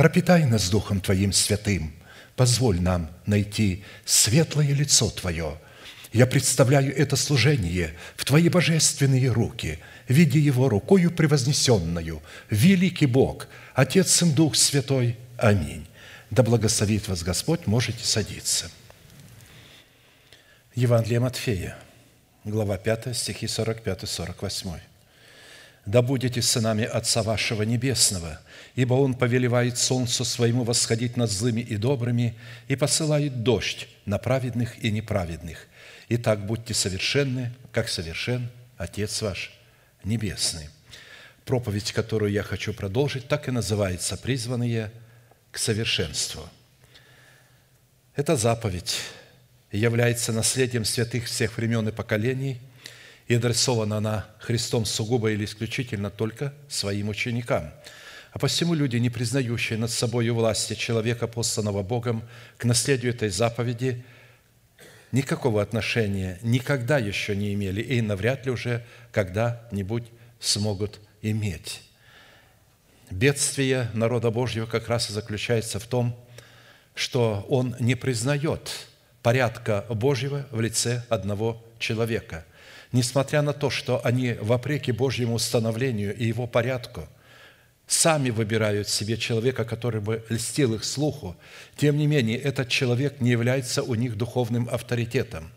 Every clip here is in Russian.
Пропитай нас Духом Твоим святым. Позволь нам найти светлое лицо Твое. Я представляю это служение в Твои божественные руки, видя его рукою превознесенную. Великий Бог – Отец, Сын, Дух Святой. Аминь. Да благословит вас Господь, можете садиться. Евангелие Матфея, глава 5, стихи 45-48. «Да будете сынами Отца вашего Небесного, ибо Он повелевает солнцу своему восходить над злыми и добрыми и посылает дождь на праведных и неправедных. Итак, будьте совершенны, как совершен Отец ваш Небесный» проповедь, которую я хочу продолжить, так и называется «Призванные к совершенству». Эта заповедь является наследием святых всех времен и поколений и адресована она Христом сугубо или исключительно только своим ученикам. А посему люди, не признающие над собой власти человека, посланного Богом, к наследию этой заповеди никакого отношения никогда еще не имели и навряд ли уже когда-нибудь смогут иметь. Бедствие народа Божьего как раз и заключается в том, что он не признает порядка Божьего в лице одного человека. Несмотря на то, что они, вопреки Божьему установлению и его порядку, сами выбирают себе человека, который бы льстил их слуху, тем не менее, этот человек не является у них духовным авторитетом.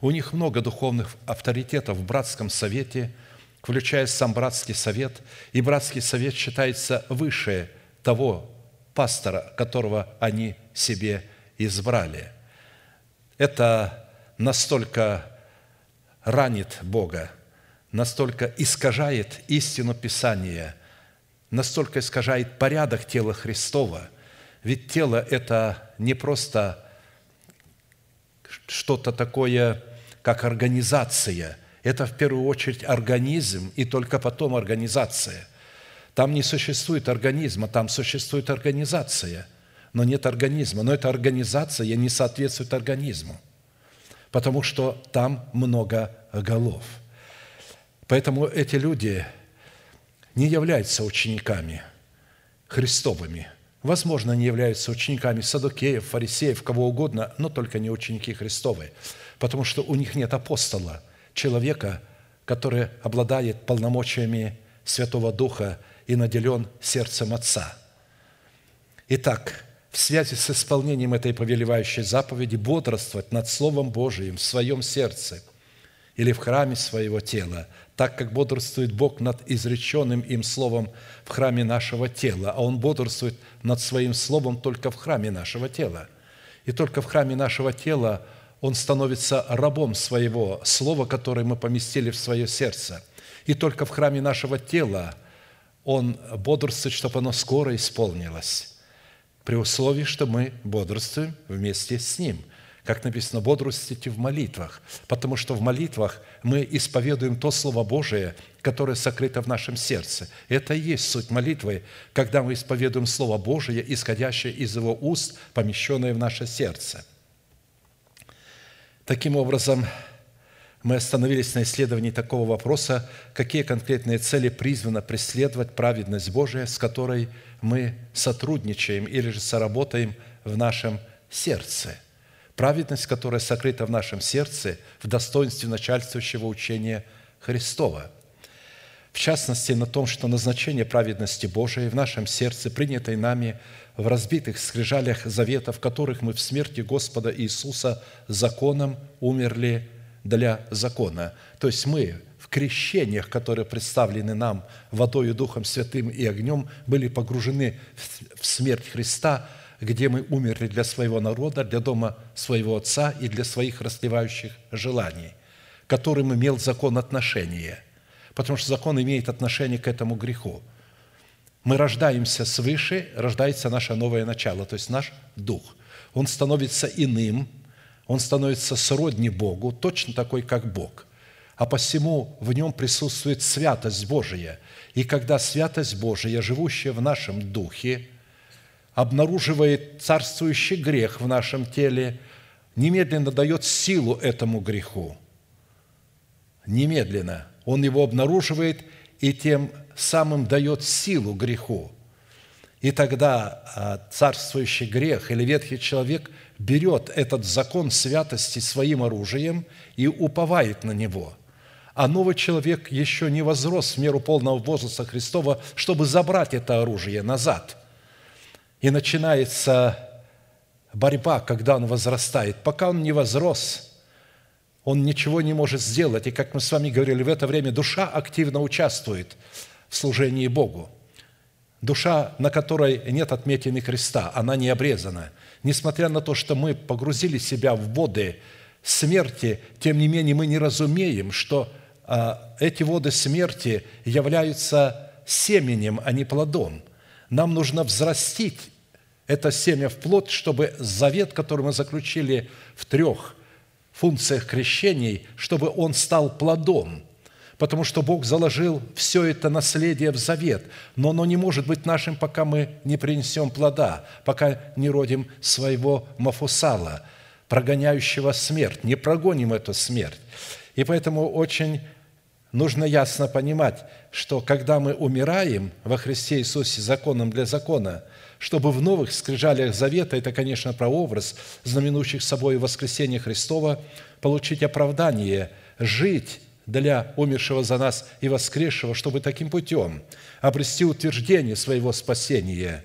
У них много духовных авторитетов в братском совете – включая сам братский совет, и братский совет считается выше того пастора, которого они себе избрали. Это настолько ранит Бога, настолько искажает истину Писания, настолько искажает порядок тела Христова. Ведь тело – это не просто что-то такое, как организация – это в первую очередь организм и только потом организация. Там не существует организма, там существует организация, но нет организма. Но эта организация не соответствует организму, потому что там много голов. Поэтому эти люди не являются учениками Христовыми. Возможно, они являются учениками садокеев, фарисеев, кого угодно, но только не ученики Христовы, потому что у них нет апостола – человека, который обладает полномочиями Святого Духа и наделен сердцем Отца. Итак, в связи с исполнением этой повелевающей заповеди бодрствовать над Словом Божиим в своем сердце или в храме своего тела, так как бодрствует Бог над изреченным им Словом в храме нашего тела, а Он бодрствует над Своим Словом только в храме нашего тела. И только в храме нашего тела – он становится рабом своего слова, которое мы поместили в свое сердце. И только в храме нашего тела он бодрствует, чтобы оно скоро исполнилось, при условии, что мы бодрствуем вместе с ним. Как написано, бодрствуйте в молитвах, потому что в молитвах мы исповедуем то Слово Божие, которое сокрыто в нашем сердце. Это и есть суть молитвы, когда мы исповедуем Слово Божие, исходящее из Его уст, помещенное в наше сердце. Таким образом, мы остановились на исследовании такого вопроса, какие конкретные цели призвано преследовать праведность Божия, с которой мы сотрудничаем или же соработаем в нашем сердце. Праведность, которая сокрыта в нашем сердце в достоинстве начальствующего учения Христова. В частности, на том, что назначение праведности Божией в нашем сердце, принятой нами в разбитых скрижалях завета, в которых мы в смерти Господа Иисуса законом умерли для закона. То есть мы в крещениях, которые представлены нам водой и Духом Святым и огнем, были погружены в смерть Христа, где мы умерли для своего народа, для дома своего Отца и для своих расливающих желаний, которым имел закон отношения, потому что закон имеет отношение к этому греху. Мы рождаемся свыше, рождается наше новое начало, то есть наш дух. Он становится иным, он становится сродни Богу, точно такой, как Бог. А посему в нем присутствует святость Божия. И когда святость Божия, живущая в нашем духе, обнаруживает царствующий грех в нашем теле, немедленно дает силу этому греху. Немедленно. Он его обнаруживает и тем самым дает силу греху. И тогда а, царствующий грех или ветхий человек – берет этот закон святости своим оружием и уповает на него. А новый человек еще не возрос в меру полного возраста Христова, чтобы забрать это оружие назад. И начинается борьба, когда он возрастает. Пока он не возрос, он ничего не может сделать. И, как мы с вами говорили, в это время душа активно участвует в служении Богу. Душа, на которой нет отметины Христа, она не обрезана – Несмотря на то, что мы погрузили себя в воды смерти, тем не менее мы не разумеем, что а, эти воды смерти являются семенем, а не плодом. Нам нужно взрастить это семя в плод, чтобы завет, который мы заключили в трех функциях крещений, чтобы он стал плодом – потому что Бог заложил все это наследие в завет, но оно не может быть нашим, пока мы не принесем плода, пока не родим своего Мафусала, прогоняющего смерть, не прогоним эту смерть. И поэтому очень нужно ясно понимать, что когда мы умираем во Христе Иисусе законом для закона, чтобы в новых скрижалях завета, это, конечно, прообраз, знаменующих собой воскресение Христова, получить оправдание, жить для умершего за нас и воскресшего, чтобы таким путем обрести утверждение своего спасения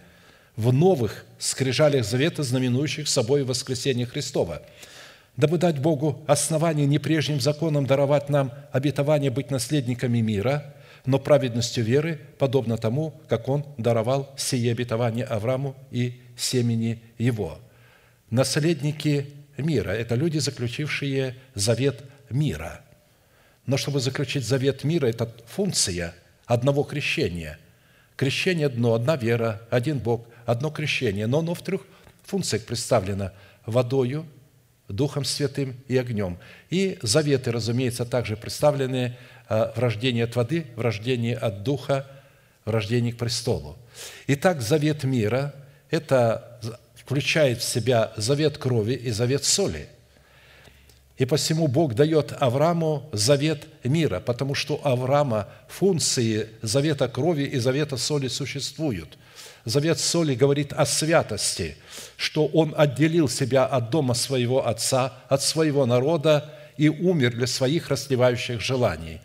в новых скрижалях завета, знаменующих собой воскресение Христова, дабы дать Богу основание не прежним законом даровать нам обетование быть наследниками мира, но праведностью веры, подобно тому, как Он даровал сие обетование Аврааму и семени его. Наследники мира – это люди, заключившие завет мира – но чтобы заключить завет мира, это функция одного крещения. Крещение одно, одна вера, один Бог, одно крещение. Но оно в трех функциях представлено водою, Духом Святым и огнем. И заветы, разумеется, также представлены а, в рождении от воды, в рождении от Духа, в рождении к престолу. Итак, завет мира – это включает в себя завет крови и завет соли – и посему Бог дает Аврааму завет мира, потому что Авраама функции завета крови и завета соли существуют. Завет соли говорит о святости, что он отделил себя от дома своего отца, от своего народа и умер для своих расливающих желаний.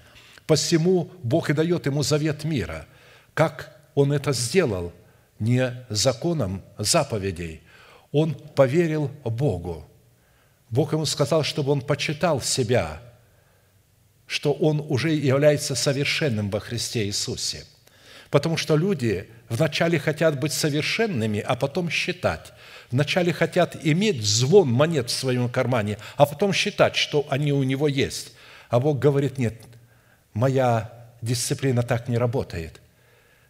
Посему Бог и дает ему завет мира. Как он это сделал? Не законом заповедей. Он поверил Богу – Бог ему сказал, чтобы он почитал себя, что он уже является совершенным во Христе Иисусе. Потому что люди вначале хотят быть совершенными, а потом считать. Вначале хотят иметь звон монет в своем кармане, а потом считать, что они у него есть. А Бог говорит, нет, моя дисциплина так не работает.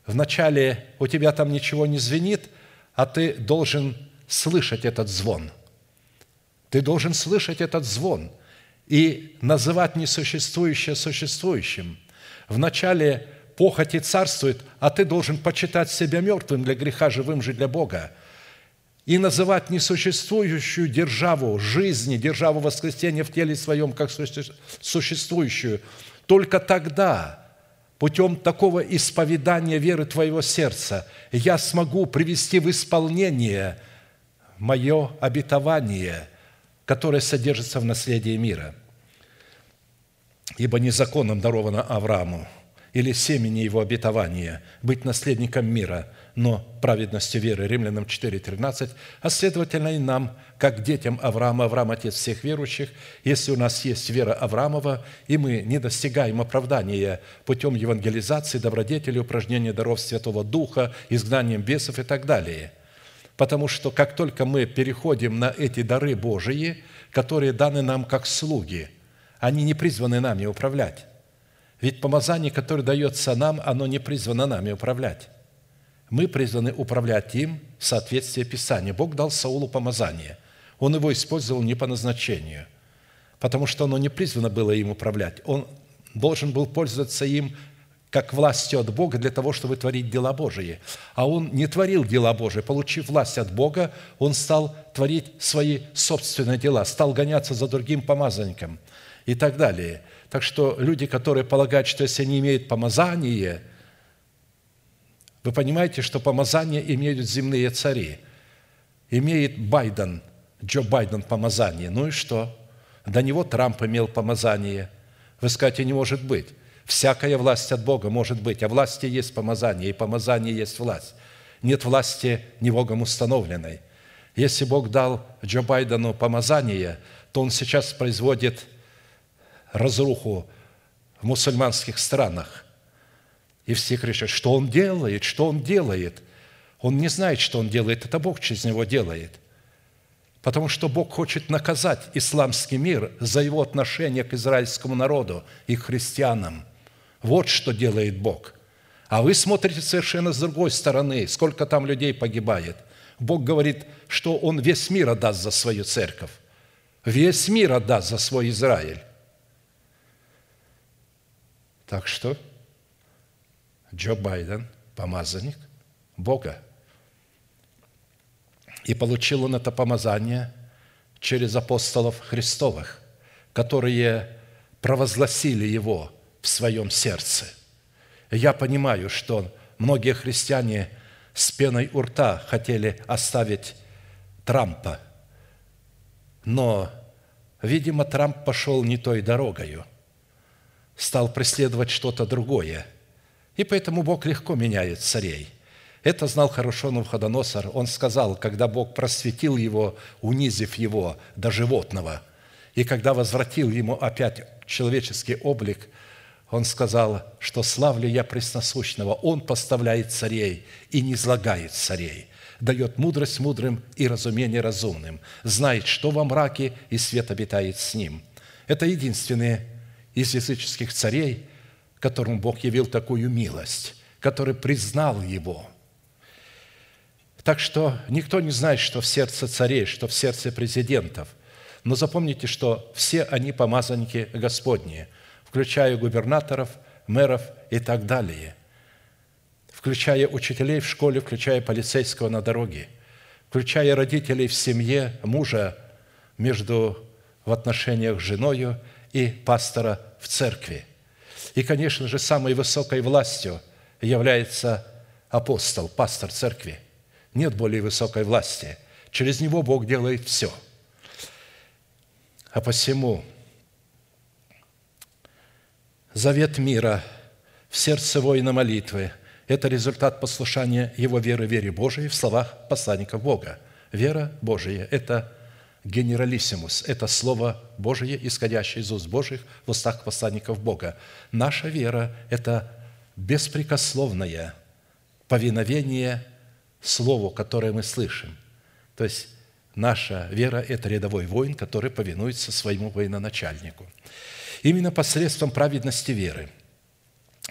Вначале у тебя там ничего не звенит, а ты должен слышать этот звон – Ты должен слышать этот звон и называть несуществующее существующим. Вначале похоти царствует, а ты должен почитать себя мертвым для греха, живым же для Бога. И называть несуществующую державу жизни, державу воскресения в теле своем, как существующую. Только тогда, путем такого исповедания веры твоего сердца, я смогу привести в исполнение мое обетование, которое содержится в наследии мира. Ибо незаконным даровано Аврааму – или семени его обетования, быть наследником мира, но праведностью веры. Римлянам 4.13. А следовательно и нам, как детям Авраама, Авраам – отец всех верующих, если у нас есть вера Авраамова, и мы не достигаем оправдания путем евангелизации, добродетели, упражнения даров Святого Духа, изгнанием бесов и так далее. Потому что как только мы переходим на эти дары Божии, которые даны нам как слуги, они не призваны нами управлять ведь помазание, которое дается нам, оно не призвано нами управлять. Мы призваны управлять им в соответствии Писания. Бог дал Саулу помазание. Он его использовал не по назначению, потому что оно не призвано было им управлять. Он должен был пользоваться им как властью от Бога для того, чтобы творить дела Божии. А он не творил дела Божии. Получив власть от Бога, он стал творить свои собственные дела, стал гоняться за другим помазанником и так далее – так что люди, которые полагают, что если они имеют помазание, вы понимаете, что помазание имеют земные цари. Имеет Байден, Джо Байден помазание. Ну и что? До него Трамп имел помазание. Вы скажете, не может быть. Всякая власть от Бога может быть, а власти есть помазание, и помазание есть власть. Нет власти не Богом установленной. Если Бог дал Джо Байдену помазание, то он сейчас производит разруху в мусульманских странах. И все кричат, что он делает, что он делает. Он не знает, что он делает, это Бог через него делает. Потому что Бог хочет наказать исламский мир за его отношение к израильскому народу и к христианам. Вот что делает Бог. А вы смотрите совершенно с другой стороны, сколько там людей погибает. Бог говорит, что Он весь мир отдаст за свою церковь. Весь мир отдаст за свой Израиль. Так что Джо Байден – помазанник Бога. И получил он это помазание через апостолов Христовых, которые провозгласили его в своем сердце. Я понимаю, что многие христиане с пеной у рта хотели оставить Трампа, но, видимо, Трамп пошел не той дорогою – стал преследовать что-то другое. И поэтому Бог легко меняет царей. Это знал хорошо Навходоносор. Он сказал, когда Бог просветил его, унизив его до животного, и когда возвратил ему опять человеческий облик, он сказал, что славлю я пресносущного. Он поставляет царей и не излагает царей, дает мудрость мудрым и разумение разумным, знает, что во мраке, и свет обитает с ним. Это единственные из языческих царей, которому Бог явил такую милость, который признал его. Так что никто не знает, что в сердце царей, что в сердце президентов. Но запомните, что все они помазанники Господни, включая губернаторов, мэров и так далее, включая учителей в школе, включая полицейского на дороге, включая родителей в семье, мужа между в отношениях с женою – и пастора в церкви. И, конечно же, самой высокой властью является апостол, пастор церкви. Нет более высокой власти. Через него Бог делает все. А посему завет мира в сердце воина молитвы – это результат послушания его веры, вере Божией в словах посланников Бога. Вера Божия – это генералиссимус – это Слово Божие, исходящее из уст Божьих в устах посланников Бога. Наша вера – это беспрекословное повиновение Слову, которое мы слышим. То есть наша вера – это рядовой воин, который повинуется своему военачальнику. Именно посредством праведности веры –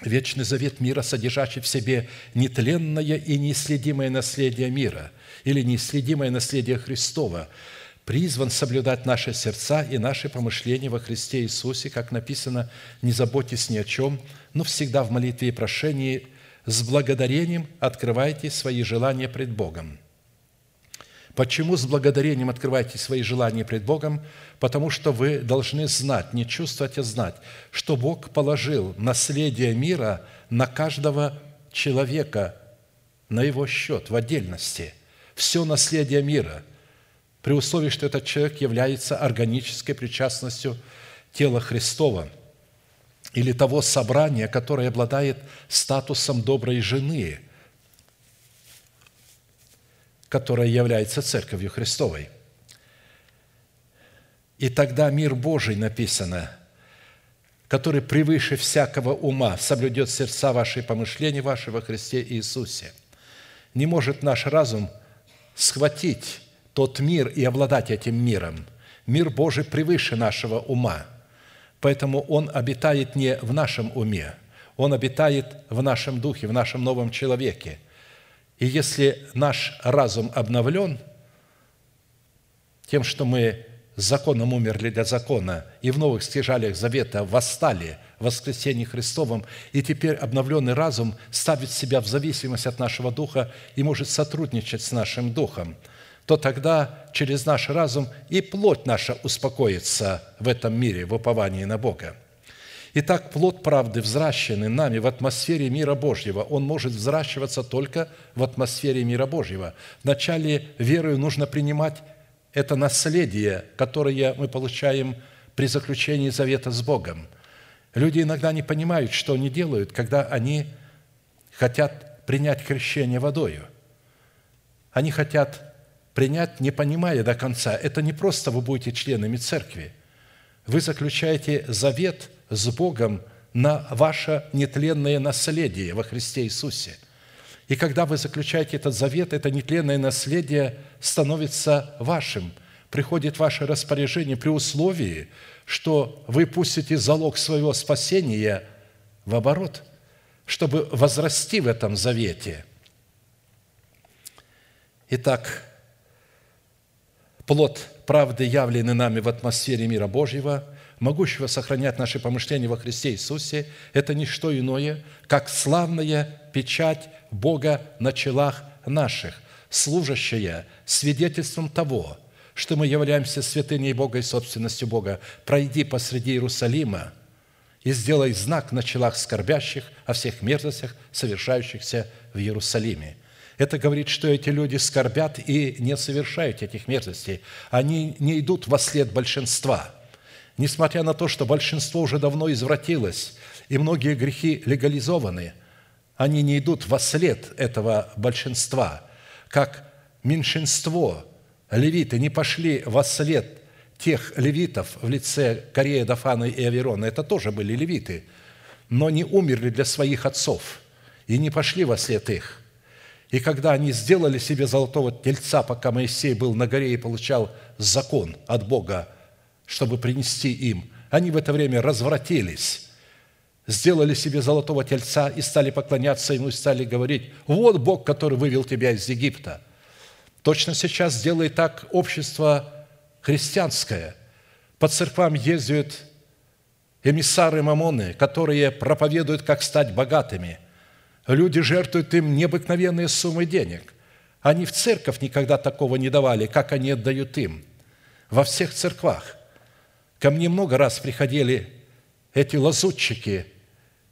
Вечный завет мира, содержащий в себе нетленное и неисследимое наследие мира или неисследимое наследие Христова, призван соблюдать наши сердца и наши помышления во Христе Иисусе, как написано, «Не заботьтесь ни о чем, но всегда в молитве и прошении с благодарением открывайте свои желания пред Богом». Почему с благодарением открывайте свои желания пред Богом? Потому что вы должны знать, не чувствовать, а знать, что Бог положил наследие мира на каждого человека, на его счет, в отдельности. Все наследие мира, при условии, что этот человек является органической причастностью тела Христова или того собрания, которое обладает статусом доброй жены – которая является Церковью Христовой. И тогда мир Божий написано, который превыше всякого ума соблюдет сердца ваши и помышления ваши во Христе Иисусе. Не может наш разум схватить тот мир и обладать этим миром. Мир Божий превыше нашего ума, поэтому Он обитает не в нашем уме, Он обитает в нашем духе, в нашем новом человеке – и если наш разум обновлен тем, что мы законом умерли для закона и в новых стяжалиях завета восстали в воскресении Христовом, и теперь обновленный разум ставит себя в зависимость от нашего духа и может сотрудничать с нашим духом, то тогда через наш разум и плоть наша успокоится в этом мире в уповании на Бога. Итак, плод правды, взращенный нами в атмосфере мира Божьего, он может взращиваться только в атмосфере мира Божьего. Вначале верою нужно принимать это наследие, которое мы получаем при заключении завета с Богом. Люди иногда не понимают, что они делают, когда они хотят принять крещение водою. Они хотят принять, не понимая до конца. Это не просто вы будете членами церкви. Вы заключаете завет – с Богом на ваше нетленное наследие во Христе Иисусе. И когда вы заключаете этот завет, это нетленное наследие становится вашим, приходит ваше распоряжение при условии, что вы пустите залог своего спасения в оборот, чтобы возрасти в этом завете. Итак, плод правды, явленный нами в атмосфере мира Божьего – могущего сохранять наши помышления во Христе Иисусе, это не что иное, как славная печать Бога на челах наших, служащая свидетельством того, что мы являемся святыней Бога и собственностью Бога. Пройди посреди Иерусалима и сделай знак на челах скорбящих о всех мерзостях, совершающихся в Иерусалиме. Это говорит, что эти люди скорбят и не совершают этих мерзостей. Они не идут во след большинства – Несмотря на то, что большинство уже давно извратилось, и многие грехи легализованы, они не идут во след этого большинства, как меньшинство левиты не пошли во след тех левитов в лице Корея, Дафана и Аверона. Это тоже были левиты, но не умерли для своих отцов и не пошли во след их. И когда они сделали себе золотого тельца, пока Моисей был на горе и получал закон от Бога чтобы принести им. Они в это время развратились, сделали себе золотого тельца и стали поклоняться ему, и стали говорить, вот Бог, который вывел тебя из Египта. Точно сейчас делает так общество христианское. По церквам ездят эмиссары Мамоны, которые проповедуют, как стать богатыми. Люди жертвуют им необыкновенные суммы денег. Они в церковь никогда такого не давали, как они отдают им. Во всех церквах – Ко мне много раз приходили эти лазутчики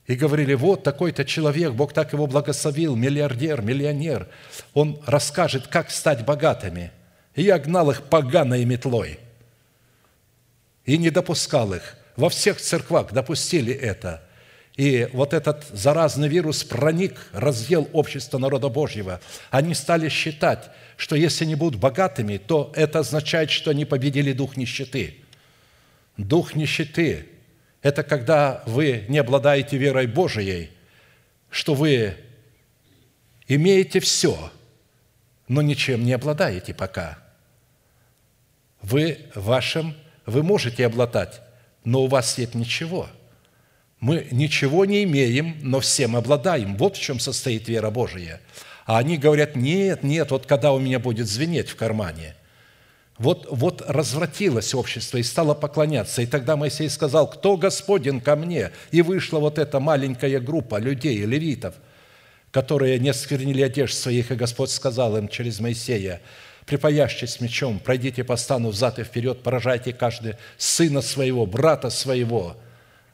и говорили, вот такой-то человек, Бог так его благословил, миллиардер, миллионер, он расскажет, как стать богатыми. И я гнал их поганой метлой и не допускал их. Во всех церквах допустили это. И вот этот заразный вирус проник, разъел общество народа Божьего. Они стали считать, что если они будут богатыми, то это означает, что они победили дух нищеты – Дух нищеты – это когда вы не обладаете верой Божией, что вы имеете все, но ничем не обладаете пока. Вы вашим, вы можете обладать, но у вас нет ничего. Мы ничего не имеем, но всем обладаем. Вот в чем состоит вера Божия. А они говорят, нет, нет, вот когда у меня будет звенеть в кармане – Вот, вот развратилось общество и стало поклоняться. И тогда Моисей сказал, кто Господен ко мне? И вышла вот эта маленькая группа людей, левитов, которые не сквернили одежд своих, и Господь сказал им через Моисея, припаящись мечом, пройдите по стану взад и вперед, поражайте каждый сына своего, брата своего,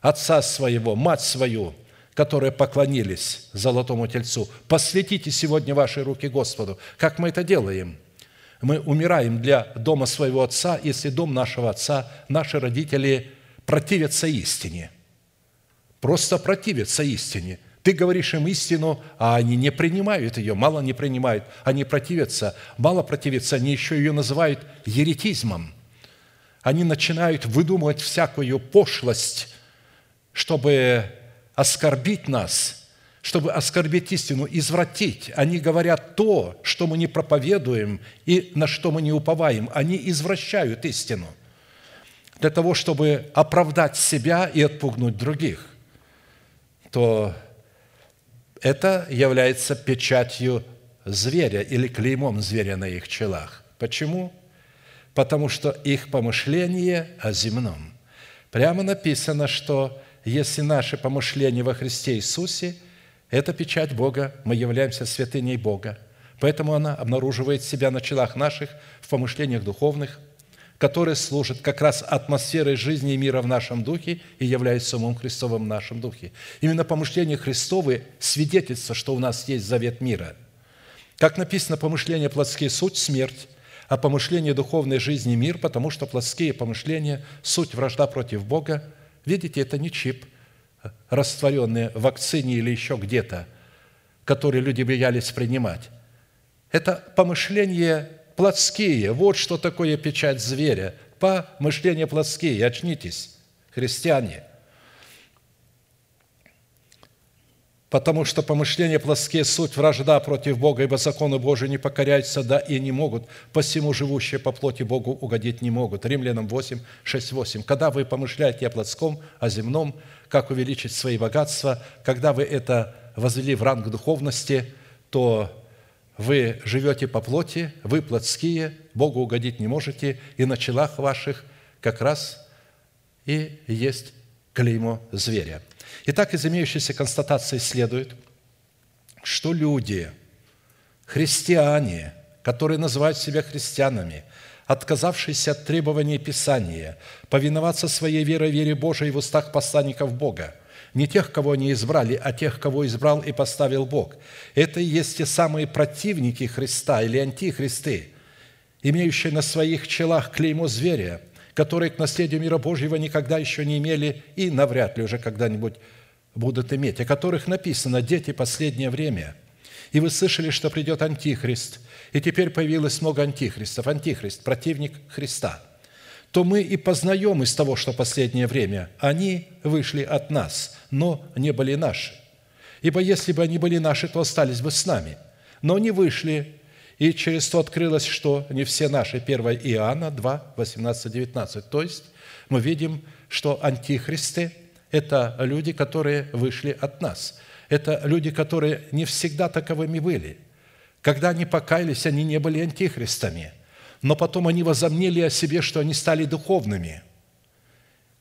отца своего, мать свою, которые поклонились золотому тельцу. Посвятите сегодня ваши руки Господу. Как мы это делаем? Мы умираем для дома своего отца, если дом нашего отца, наши родители противятся истине. Просто противятся истине – ты говоришь им истину, а они не принимают ее, мало не принимают, они противятся, мало противятся, они еще ее называют еретизмом. Они начинают выдумывать всякую пошлость, чтобы оскорбить нас, чтобы оскорбить истину, извратить. Они говорят то, что мы не проповедуем и на что мы не уповаем. Они извращают истину для того, чтобы оправдать себя и отпугнуть других. То это является печатью зверя или клеймом зверя на их челах. Почему? Потому что их помышление о земном. Прямо написано, что если наши помышления во Христе Иисусе – это печать Бога, мы являемся святыней Бога. Поэтому она обнаруживает себя на челах наших в помышлениях духовных, которые служат как раз атмосферой жизни и мира в нашем духе и являются умом Христовым в нашем духе. Именно помышления Христовы свидетельство, что у нас есть завет мира. Как написано, помышления плотские – суть – смерть, а помышления духовной жизни – мир, потому что плотские помышления – суть вражда против Бога. Видите, это не чип, растворенный в вакцине или еще где-то, который люди боялись принимать. Это помышление плотские. Вот что такое печать зверя. Помышления плотские. Очнитесь, христиане. Потому что помышления плотские – суть вражда против Бога, ибо законы Божии не покоряются, да и не могут, посему живущие по плоти Богу угодить не могут. Римлянам 8, 6, 8. Когда вы помышляете о плотском, о земном, как увеличить свои богатства, когда вы это возвели в ранг духовности, то вы живете по плоти, вы плотские, Богу угодить не можете, и на челах ваших как раз и есть клеймо зверя. Итак, из имеющейся констатации следует, что люди, христиане, которые называют себя христианами, отказавшиеся от требований Писания, повиноваться своей верой, вере Божией в устах посланников Бога – не тех, кого они избрали, а тех, кого избрал и поставил Бог. Это и есть те самые противники Христа или антихристы, имеющие на своих челах клеймо зверя, которые к наследию мира Божьего никогда еще не имели и навряд ли уже когда-нибудь будут иметь, о которых написано «дети последнее время». И вы слышали, что придет Антихрист, и теперь появилось много антихристов. Антихрист – противник Христа – то мы и познаем из того, что последнее время они вышли от нас, но не были наши. Ибо если бы они были наши, то остались бы с нами. Но они вышли, и через то открылось, что не все наши. 1 Иоанна 2, 18, 19. То есть мы видим, что антихристы – это люди, которые вышли от нас. Это люди, которые не всегда таковыми были. Когда они покаялись, они не были антихристами – но потом они возомнили о себе, что они стали духовными.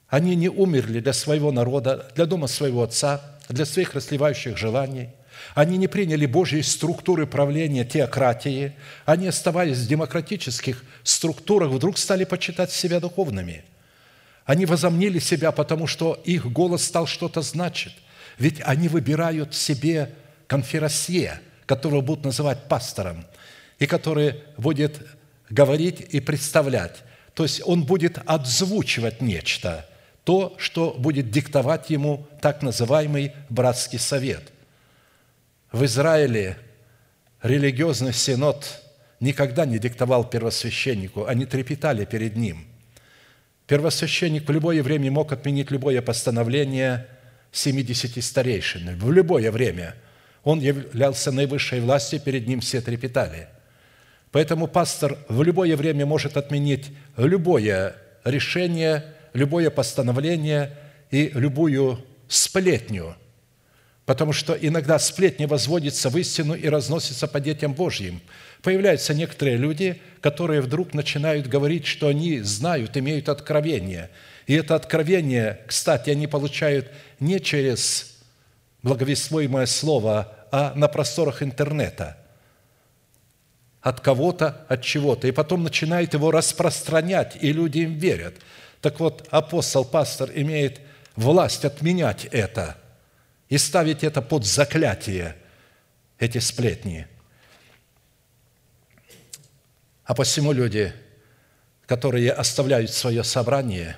Они не умерли для своего народа, для дома своего отца, для своих расливающих желаний. Они не приняли Божьей структуры правления теократии. Они, оставаясь в демократических структурах, вдруг стали почитать себя духовными. Они возомнили себя, потому что их голос стал что-то значить. Ведь они выбирают себе конферасье, которого будут называть пастором, и который будет говорить и представлять. То есть он будет отзвучивать нечто, то, что будет диктовать ему так называемый братский совет. В Израиле религиозный синод никогда не диктовал первосвященнику, они трепетали перед ним. Первосвященник в любое время мог отменить любое постановление 70 старейшин. В любое время. Он являлся наивысшей властью, перед ним все трепетали – Поэтому пастор в любое время может отменить любое решение, любое постановление и любую сплетню, потому что иногда сплетня возводится в истину и разносится по детям Божьим. Появляются некоторые люди, которые вдруг начинают говорить, что они знают, имеют откровение. И это откровение, кстати, они получают не через благовествуемое слово, а на просторах интернета – от кого-то, от чего-то, и потом начинает его распространять, и люди им верят. Так вот, апостол, пастор имеет власть отменять это и ставить это под заклятие, эти сплетни. А посему люди, которые оставляют свое собрание,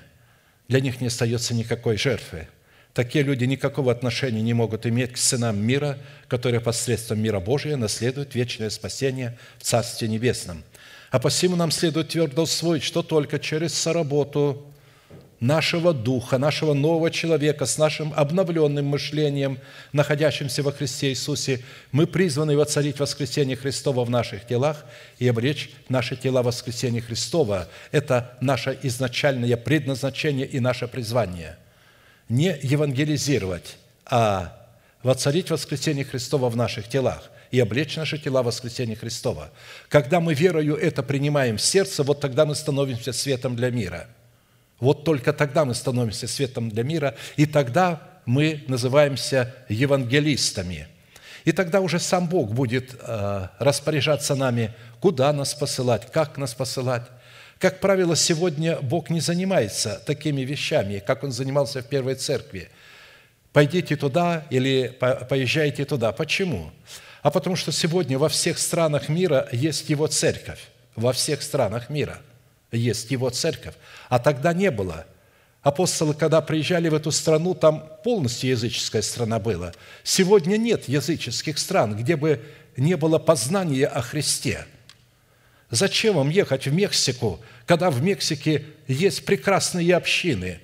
для них не остается никакой жертвы – Такие люди никакого отношения не могут иметь к сынам мира, которые посредством мира Божия наследуют вечное спасение в Царстве Небесном. А посему нам следует твердо усвоить, что только через соработу нашего духа, нашего нового человека с нашим обновленным мышлением, находящимся во Христе Иисусе, мы призваны воцарить воскресение Христова в наших телах и обречь наши тела воскресения Христова. Это наше изначальное предназначение и наше призвание – не евангелизировать, а воцарить воскресение Христова в наших телах и облечь наши тела в воскресение Христова. Когда мы верою это принимаем в сердце, вот тогда мы становимся светом для мира. Вот только тогда мы становимся светом для мира, и тогда мы называемся евангелистами. И тогда уже сам Бог будет э, распоряжаться нами, куда нас посылать, как нас посылать. Как правило, сегодня Бог не занимается такими вещами, как Он занимался в первой церкви. Пойдите туда или поезжайте туда. Почему? А потому что сегодня во всех странах мира есть Его церковь. Во всех странах мира есть Его церковь. А тогда не было. Апостолы, когда приезжали в эту страну, там полностью языческая страна была. Сегодня нет языческих стран, где бы не было познания о Христе – Зачем вам ехать в Мексику, когда в Мексике есть прекрасные общины,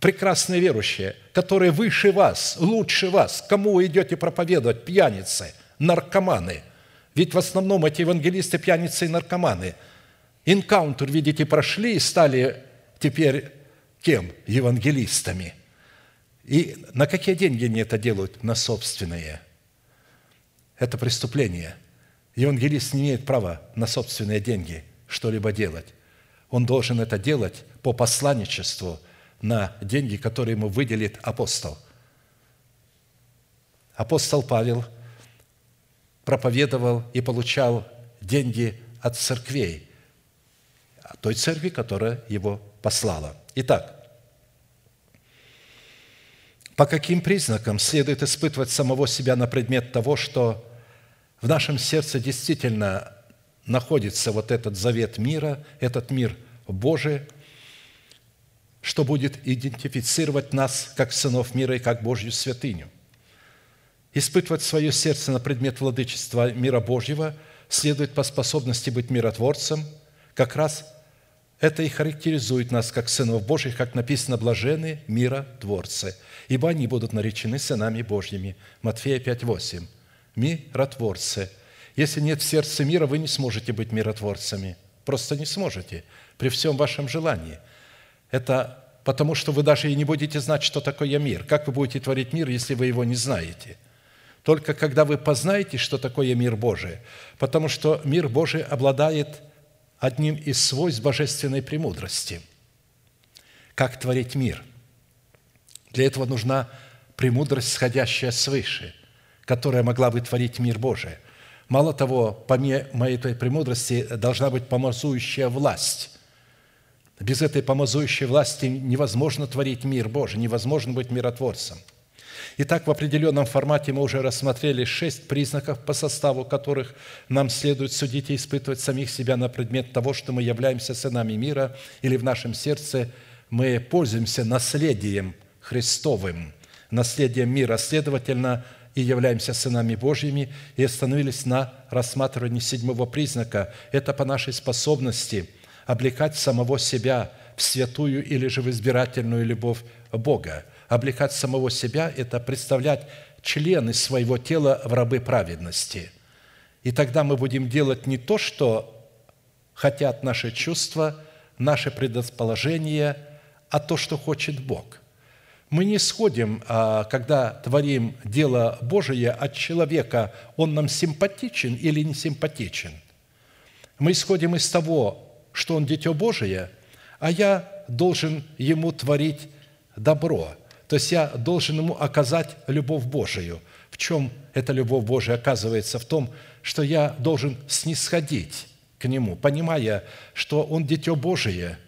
прекрасные верующие, которые выше вас, лучше вас? Кому вы идете проповедовать? Пьяницы, наркоманы. Ведь в основном эти евангелисты пьяницы и наркоманы. Инкаунтер, видите, прошли и стали теперь кем? Евангелистами. И на какие деньги они это делают? На собственные. Это преступление – Евангелист не имеет права на собственные деньги что-либо делать. Он должен это делать по посланничеству на деньги, которые ему выделит апостол. Апостол Павел проповедовал и получал деньги от церквей, той церкви, которая его послала. Итак, по каким признакам следует испытывать самого себя на предмет того, что в нашем сердце действительно находится вот этот завет мира, этот мир Божий, что будет идентифицировать нас как сынов мира и как Божью святыню. Испытывать свое сердце на предмет владычества мира Божьего следует по способности быть миротворцем. Как раз это и характеризует нас как сынов Божьих, как написано «блажены миротворцы, ибо они будут наречены сынами Божьими». Матфея 5, 8 миротворцы. Если нет в сердце мира, вы не сможете быть миротворцами. Просто не сможете при всем вашем желании. Это потому, что вы даже и не будете знать, что такое мир. Как вы будете творить мир, если вы его не знаете? Только когда вы познаете, что такое мир Божий, потому что мир Божий обладает одним из свойств божественной премудрости. Как творить мир? Для этого нужна премудрость, сходящая свыше – которая могла бы творить мир Божий. Мало того, помимо этой премудрости должна быть помазующая власть. Без этой помазующей власти невозможно творить мир Божий, невозможно быть миротворцем. Итак, в определенном формате мы уже рассмотрели шесть признаков, по составу которых нам следует судить и испытывать самих себя на предмет того, что мы являемся сынами мира или в нашем сердце мы пользуемся наследием Христовым, наследием мира. Следовательно, и являемся сынами Божьими, и остановились на рассматривании седьмого признака. Это по нашей способности облекать самого себя в святую или же в избирательную любовь Бога. Облекать самого себя – это представлять члены своего тела в рабы праведности. И тогда мы будем делать не то, что хотят наши чувства, наши предрасположения, а то, что хочет Бог – Мы не сходим, а, когда творим дело Божие от человека, он нам симпатичен или не симпатичен. Мы исходим из того, что он дитё Божие, а я должен ему творить добро. То есть я должен ему оказать любовь Божию. В чем эта любовь Божия оказывается? В том, что я должен снисходить к нему, понимая, что он дитё Божие,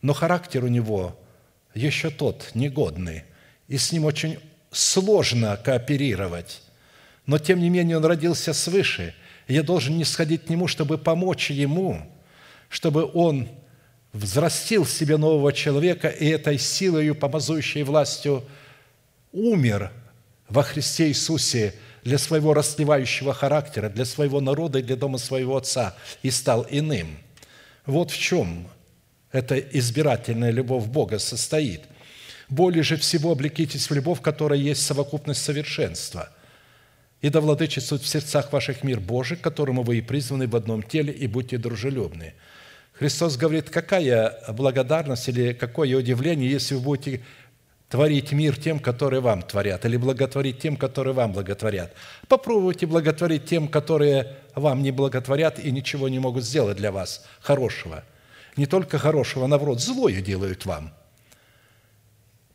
но характер у него еще тот, негодный, и с ним очень сложно кооперировать. Но, тем не менее, он родился свыше, и я должен не сходить к нему, чтобы помочь ему, чтобы он взрастил в себе нового человека и этой силой, помазующей властью, умер во Христе Иисусе для своего расливающего характера, для своего народа и для дома своего Отца и стал иным. Вот в чем эта избирательная любовь Бога состоит. Более же всего облекитесь в любовь, которая есть совокупность совершенства. И да владычествует в сердцах ваших мир Божий, которому вы и призваны в одном теле, и будьте дружелюбны». Христос говорит, какая благодарность или какое удивление, если вы будете творить мир тем, которые вам творят, или благотворить тем, которые вам благотворят. Попробуйте благотворить тем, которые вам не благотворят и ничего не могут сделать для вас хорошего – не только хорошего, а наоборот, злое делают вам.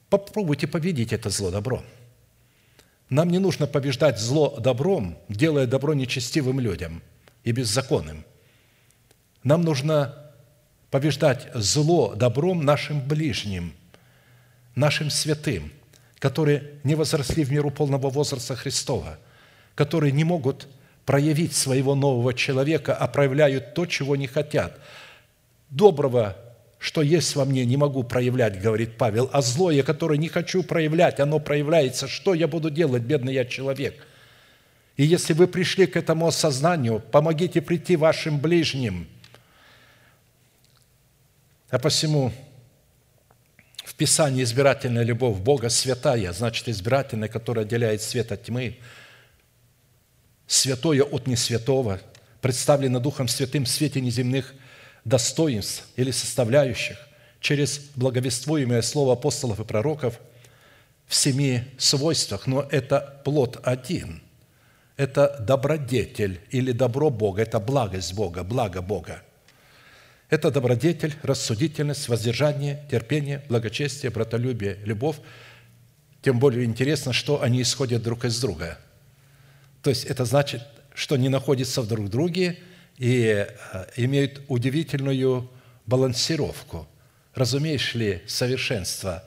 Попробуйте победить это зло добром. Нам не нужно побеждать зло добром, делая добро нечестивым людям и беззаконным. Нам нужно побеждать зло добром нашим ближним, нашим святым, которые не возросли в миру полного возраста Христова, которые не могут проявить своего нового человека, а проявляют то, чего не хотят – доброго, что есть во мне, не могу проявлять, говорит Павел, а злое, которое не хочу проявлять, оно проявляется. Что я буду делать, бедный я человек? И если вы пришли к этому осознанию, помогите прийти вашим ближним. А посему в Писании избирательная любовь Бога святая, значит, избирательная, которая отделяет свет от тьмы, святое от несвятого, представлено Духом Святым в свете неземных достоинств или составляющих через благовествуемое слово апостолов и пророков в семи свойствах, но это плод один. Это добродетель или добро Бога, это благость Бога, благо Бога. Это добродетель, рассудительность, воздержание, терпение, благочестие, братолюбие, любовь. Тем более интересно, что они исходят друг из друга. То есть это значит, что они находятся в друг друге – и э, имеют удивительную балансировку. Разумеешь ли совершенство,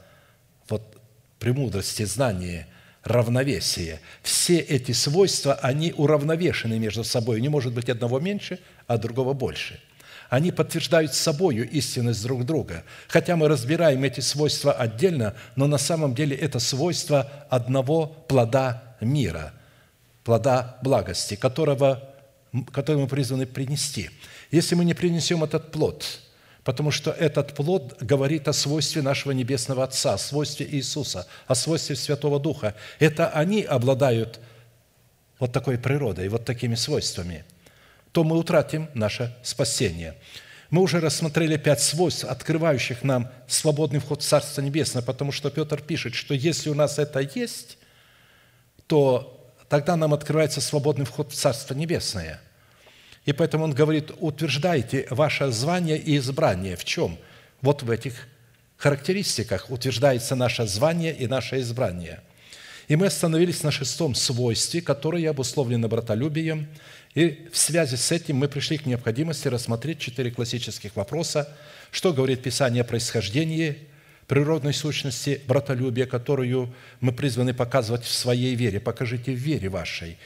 вот премудрости, знания, равновесие. Все эти свойства, они уравновешены между собой. Не может быть одного меньше, а другого больше. Они подтверждают собою истинность друг друга. Хотя мы разбираем эти свойства отдельно, но на самом деле это свойства одного плода мира, плода благости, которого который мы призваны принести. Если мы не принесем этот плод, потому что этот плод говорит о свойстве нашего Небесного Отца, о свойстве Иисуса, о свойстве Святого Духа, это они обладают вот такой природой, вот такими свойствами, то мы утратим наше спасение. Мы уже рассмотрели пять свойств, открывающих нам свободный вход в Царство Небесное, потому что Петр пишет, что если у нас это есть, то тогда нам открывается свободный вход в Царство Небесное. И поэтому он говорит, утверждайте ваше звание и избрание. В чем? Вот в этих характеристиках утверждается наше звание и наше избрание. И мы остановились на шестом свойстве, которое обусловлено братолюбием. И в связи с этим мы пришли к необходимости рассмотреть четыре классических вопроса. Что говорит Писание о происхождении природной сущности братолюбия, которую мы призваны показывать в своей вере. Покажите в вере вашей.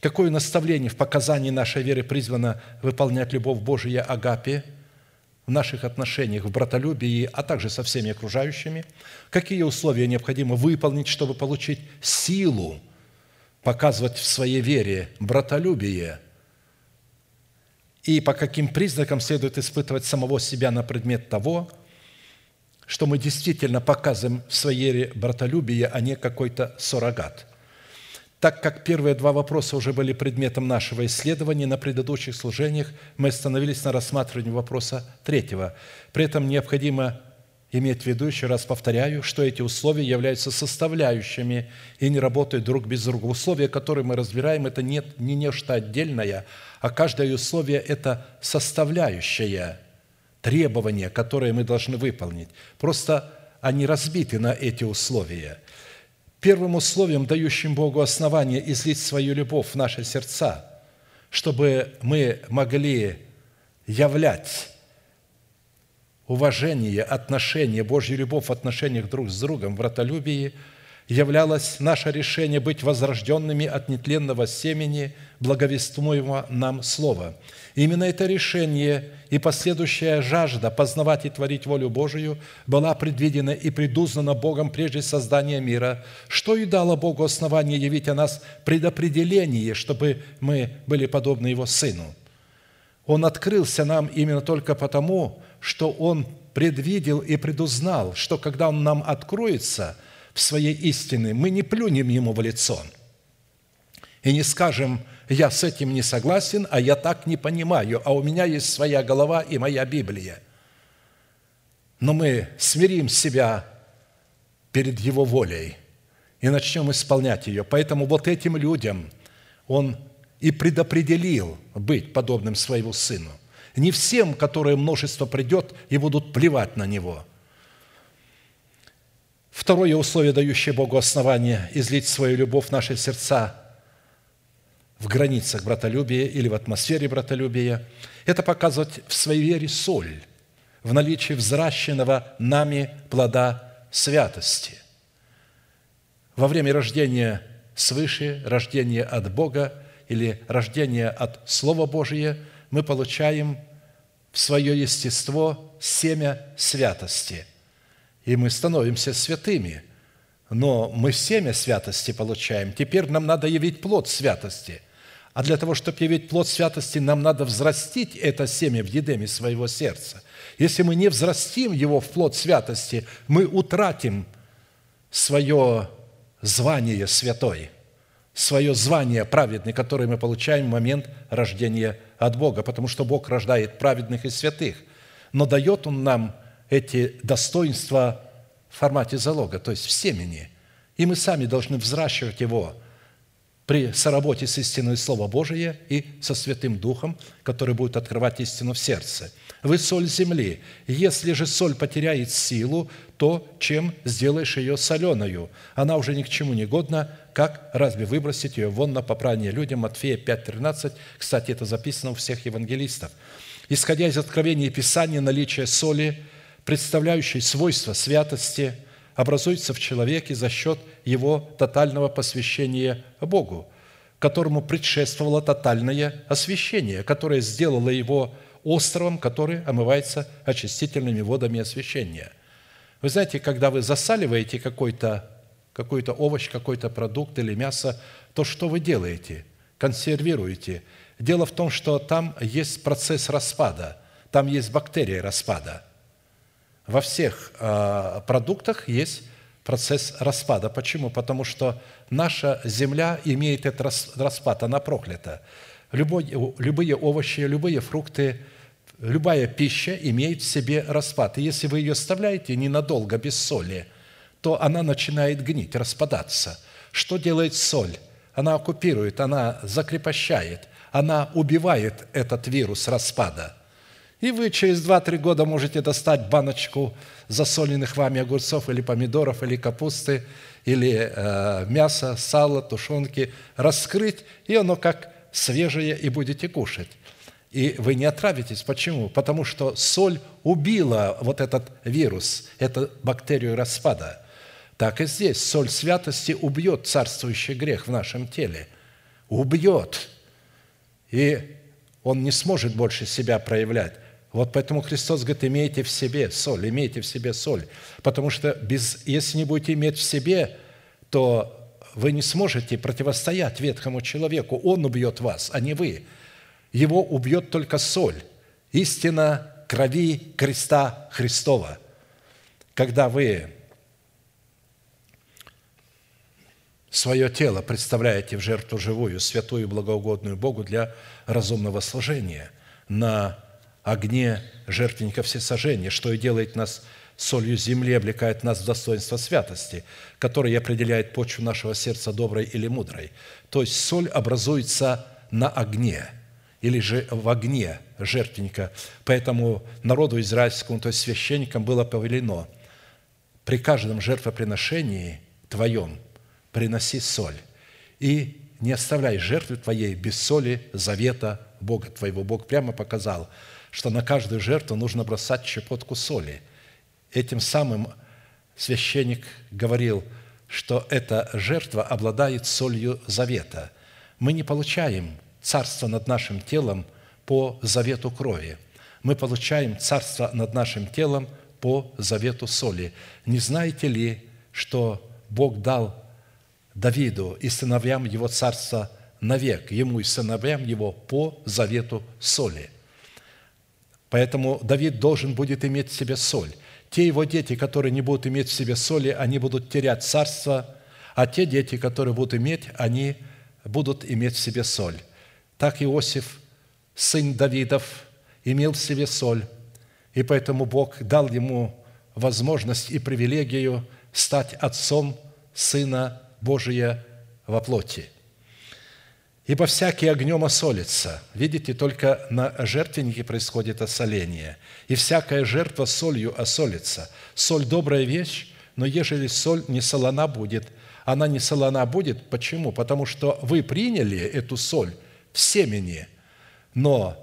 Какое наставление в показании нашей веры призвано выполнять любовь Божия Агапе в наших отношениях, в братолюбии, а также со всеми окружающими? Какие условия необходимо выполнить, чтобы получить силу показывать в своей вере братолюбие? И по каким признакам следует испытывать самого себя на предмет того, что мы действительно показываем в своей вере братолюбие, а не какой-то суррогат. Так как первые два вопроса уже были предметом нашего исследования на предыдущих служениях, мы остановились на рассматривании вопроса третьего. При этом необходимо иметь в виду, еще раз повторяю, что эти условия являются составляющими и не работают друг без друга. Условия, которые мы разбираем, это не, не нечто отдельное, а каждое условие – это составляющее требование, которое мы должны выполнить. Просто они разбиты на эти условия. Первым условием, дающим Богу основание излить свою любовь в наши сердца, чтобы мы могли являть уважение, отношение, Божью любовь в отношениях друг с другом, в братолюбии, являлось наше решение быть возрожденными от нетленного семени благовествуемого нам Слова. Именно это решение и последующая жажда познавать и творить волю Божию была предвидена и предузнана Богом прежде создания мира, что и дало Богу основание явить о нас предопределение, чтобы мы были подобны Его Сыну. Он открылся нам именно только потому, что Он предвидел и предузнал, что когда Он нам откроется своей истине, мы не плюнем Ему в лицо и не скажем, я с этим не согласен, а я так не понимаю, а у меня есть своя голова и моя Библия. Но мы смирим себя перед Его волей и начнем исполнять ее. Поэтому вот этим людям Он и предопределил быть подобным своему Сыну – не всем, которые множество придет и будут плевать на него. Второе условие, дающее Богу основание излить свою любовь в наши сердца в границах братолюбия или в атмосфере братолюбия, это показывать в своей вере соль, в наличии взращенного нами плода святости. Во время рождения свыше, рождения от Бога или рождения от Слова Божия мы получаем в свое естество семя святости. И мы становимся святыми. Но мы семя святости получаем. Теперь нам надо явить плод святости. А для того, чтобы явить плод святости, нам надо взрастить это семя в едеме своего сердца. Если мы не взрастим его в плод святости, мы утратим свое звание святой, свое звание праведный, которое мы получаем в момент рождения от Бога, потому что Бог рождает праведных и святых. Но дает Он нам эти достоинства в формате залога, то есть в семени. И мы сами должны взращивать его при соработе с истиной Слова Божия и со Святым Духом, который будет открывать истину в сердце. Вы соль земли. Если же соль потеряет силу, то чем сделаешь ее соленою? Она уже ни к чему не годна, как разве выбросить ее вон на попрание людям? Матфея 5,13. Кстати, это записано у всех евангелистов. Исходя из откровения Писания, наличие соли, представляющей свойства святости, образуется в человеке за счет его тотального посвящения Богу, которому предшествовало тотальное освящение, которое сделало его островом, который омывается очистительными водами освящения. Вы знаете, когда вы засаливаете какой-то какой-то овощ, какой-то продукт или мясо, то что вы делаете? Консервируете. Дело в том, что там есть процесс распада, там есть бактерии распада. Во всех э, продуктах есть процесс распада. Почему? Потому что наша земля имеет этот распад, она проклята. Любой, любые овощи, любые фрукты, любая пища имеет в себе распад. И если вы ее оставляете ненадолго без соли – то она начинает гнить, распадаться. Что делает соль? Она оккупирует, она закрепощает, она убивает этот вирус распада. И вы через 2-3 года можете достать баночку засоленных вами огурцов или помидоров, или капусты, или э, мяса, сала, тушенки, раскрыть, и оно как свежее, и будете кушать. И вы не отравитесь. Почему? Потому что соль убила вот этот вирус, эту бактерию распада – так и здесь соль святости убьет царствующий грех в нашем теле. Убьет. И он не сможет больше себя проявлять. Вот поэтому Христос говорит, имейте в себе соль, имейте в себе соль. Потому что без, если не будете иметь в себе, то вы не сможете противостоять ветхому человеку. Он убьет вас, а не вы. Его убьет только соль. Истина крови креста Христова. Когда вы свое тело представляете в жертву живую, святую, благоугодную Богу для разумного служения на огне жертвенника всесожжения, что и делает нас солью земли, облекает нас в достоинство святости, которое определяет почву нашего сердца доброй или мудрой. То есть соль образуется на огне или же в огне жертвенника. Поэтому народу израильскому, то есть священникам, было повелено при каждом жертвоприношении твоем приноси соль и не оставляй жертвы твоей без соли завета Бога твоего. Бог прямо показал – что на каждую жертву нужно бросать щепотку соли. Этим самым священник говорил, что эта жертва обладает солью завета. Мы не получаем царство над нашим телом по завету крови. Мы получаем царство над нашим телом по завету соли. Не знаете ли, что Бог дал Давиду и сыновьям его царства навек, ему и сыновьям его по завету соли – Поэтому Давид должен будет иметь в себе соль. Те его дети, которые не будут иметь в себе соли, они будут терять царство, а те дети, которые будут иметь, они будут иметь в себе соль. Так Иосиф, сын Давидов, имел в себе соль, и поэтому Бог дал ему возможность и привилегию стать отцом Сына Божия во плоти – Ибо всякий огнем осолится. Видите, только на жертвеннике происходит осоление. И всякая жертва солью осолится. Соль – добрая вещь, но ежели соль не солона будет, она не солона будет. Почему? Потому что вы приняли эту соль в семени, но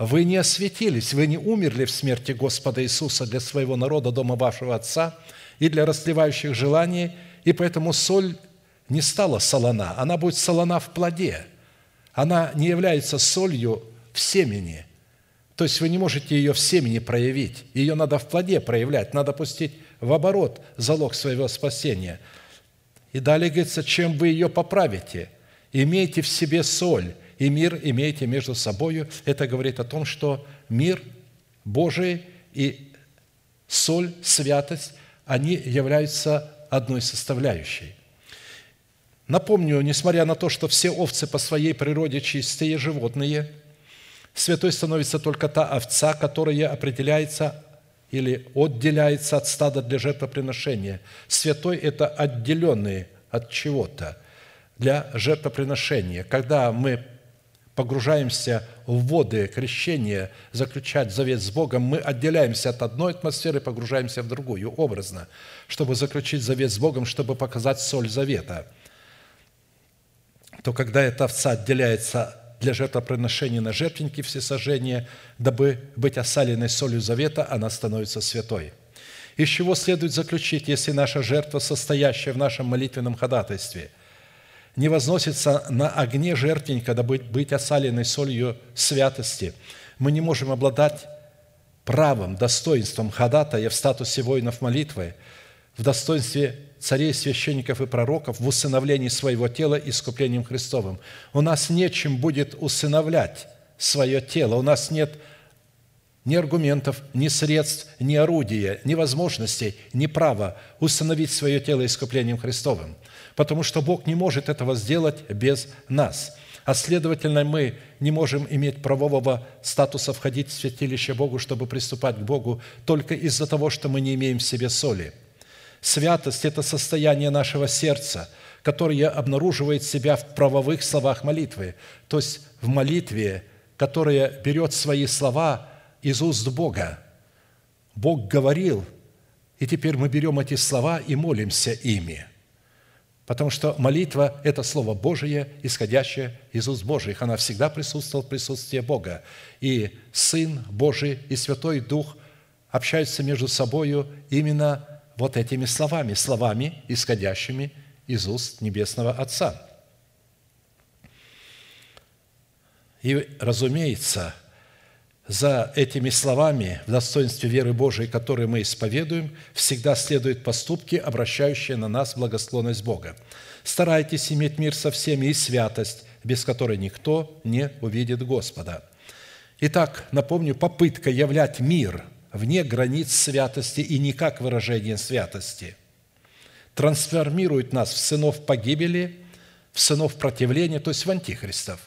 вы не осветились, вы не умерли в смерти Господа Иисуса для своего народа, дома вашего Отца и для расливающих желаний, и поэтому соль не стала солона, она будет солона в плоде – она не является солью в семени. То есть вы не можете ее в семени проявить. Ее надо в плоде проявлять, надо пустить в оборот залог своего спасения. И далее говорится, чем вы ее поправите. Имейте в себе соль, и мир имейте между собою. Это говорит о том, что мир Божий и соль, святость, они являются одной составляющей. Напомню, несмотря на то, что все овцы по своей природе чистые животные, святой становится только та овца, которая определяется или отделяется от стада для жертвоприношения. Святой – это отделенный от чего-то для жертвоприношения. Когда мы погружаемся в воды крещения, заключать завет с Богом, мы отделяемся от одной атмосферы, погружаемся в другую, образно, чтобы заключить завет с Богом, чтобы показать соль завета – то когда эта овца отделяется для жертвоприношения на жертвенники всесожжения, дабы быть осаленной солью завета, она становится святой. Из чего следует заключить, если наша жертва, состоящая в нашем молитвенном ходатайстве, не возносится на огне жертвенника, дабы быть осаленной солью святости, мы не можем обладать правом, достоинством ходатая в статусе воинов молитвы, в достоинстве царей, священников и пророков в усыновлении своего тела искуплением Христовым. У нас нечем будет усыновлять свое тело. У нас нет ни аргументов, ни средств, ни орудия, ни возможностей, ни права усыновить свое тело искуплением Христовым. Потому что Бог не может этого сделать без нас. А следовательно, мы не можем иметь правового статуса входить в святилище Богу, чтобы приступать к Богу только из-за того, что мы не имеем в себе соли – Святость – это состояние нашего сердца, которое обнаруживает себя в правовых словах молитвы, то есть в молитве, которая берет свои слова из уст Бога. Бог говорил, и теперь мы берем эти слова и молимся ими. Потому что молитва – это Слово Божие, исходящее из уст Божьих. Она всегда присутствовала в присутствии Бога. И Сын Божий и Святой Дух общаются между собою именно вот этими словами, словами, исходящими из уст Небесного Отца. И, разумеется, за этими словами в достоинстве веры Божией, которые мы исповедуем, всегда следуют поступки, обращающие на нас благосклонность Бога. Старайтесь иметь мир со всеми и святость, без которой никто не увидит Господа. Итак, напомню, попытка являть мир – вне границ святости и не как выражение святости, трансформирует нас в сынов погибели, в сынов противления, то есть в антихристов.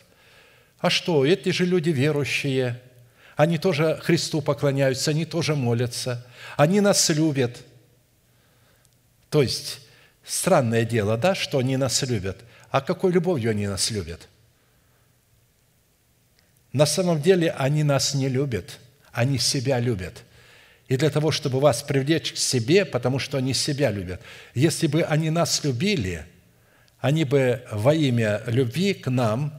А что, эти же люди верующие, Они тоже Христу поклоняются, они тоже молятся, они нас любят. То есть, странное дело, да, что они нас любят. А какой любовью они нас любят? На самом деле они нас не любят, они себя любят. И для того, чтобы вас привлечь к себе, потому что они себя любят, если бы они нас любили, они бы во имя любви к нам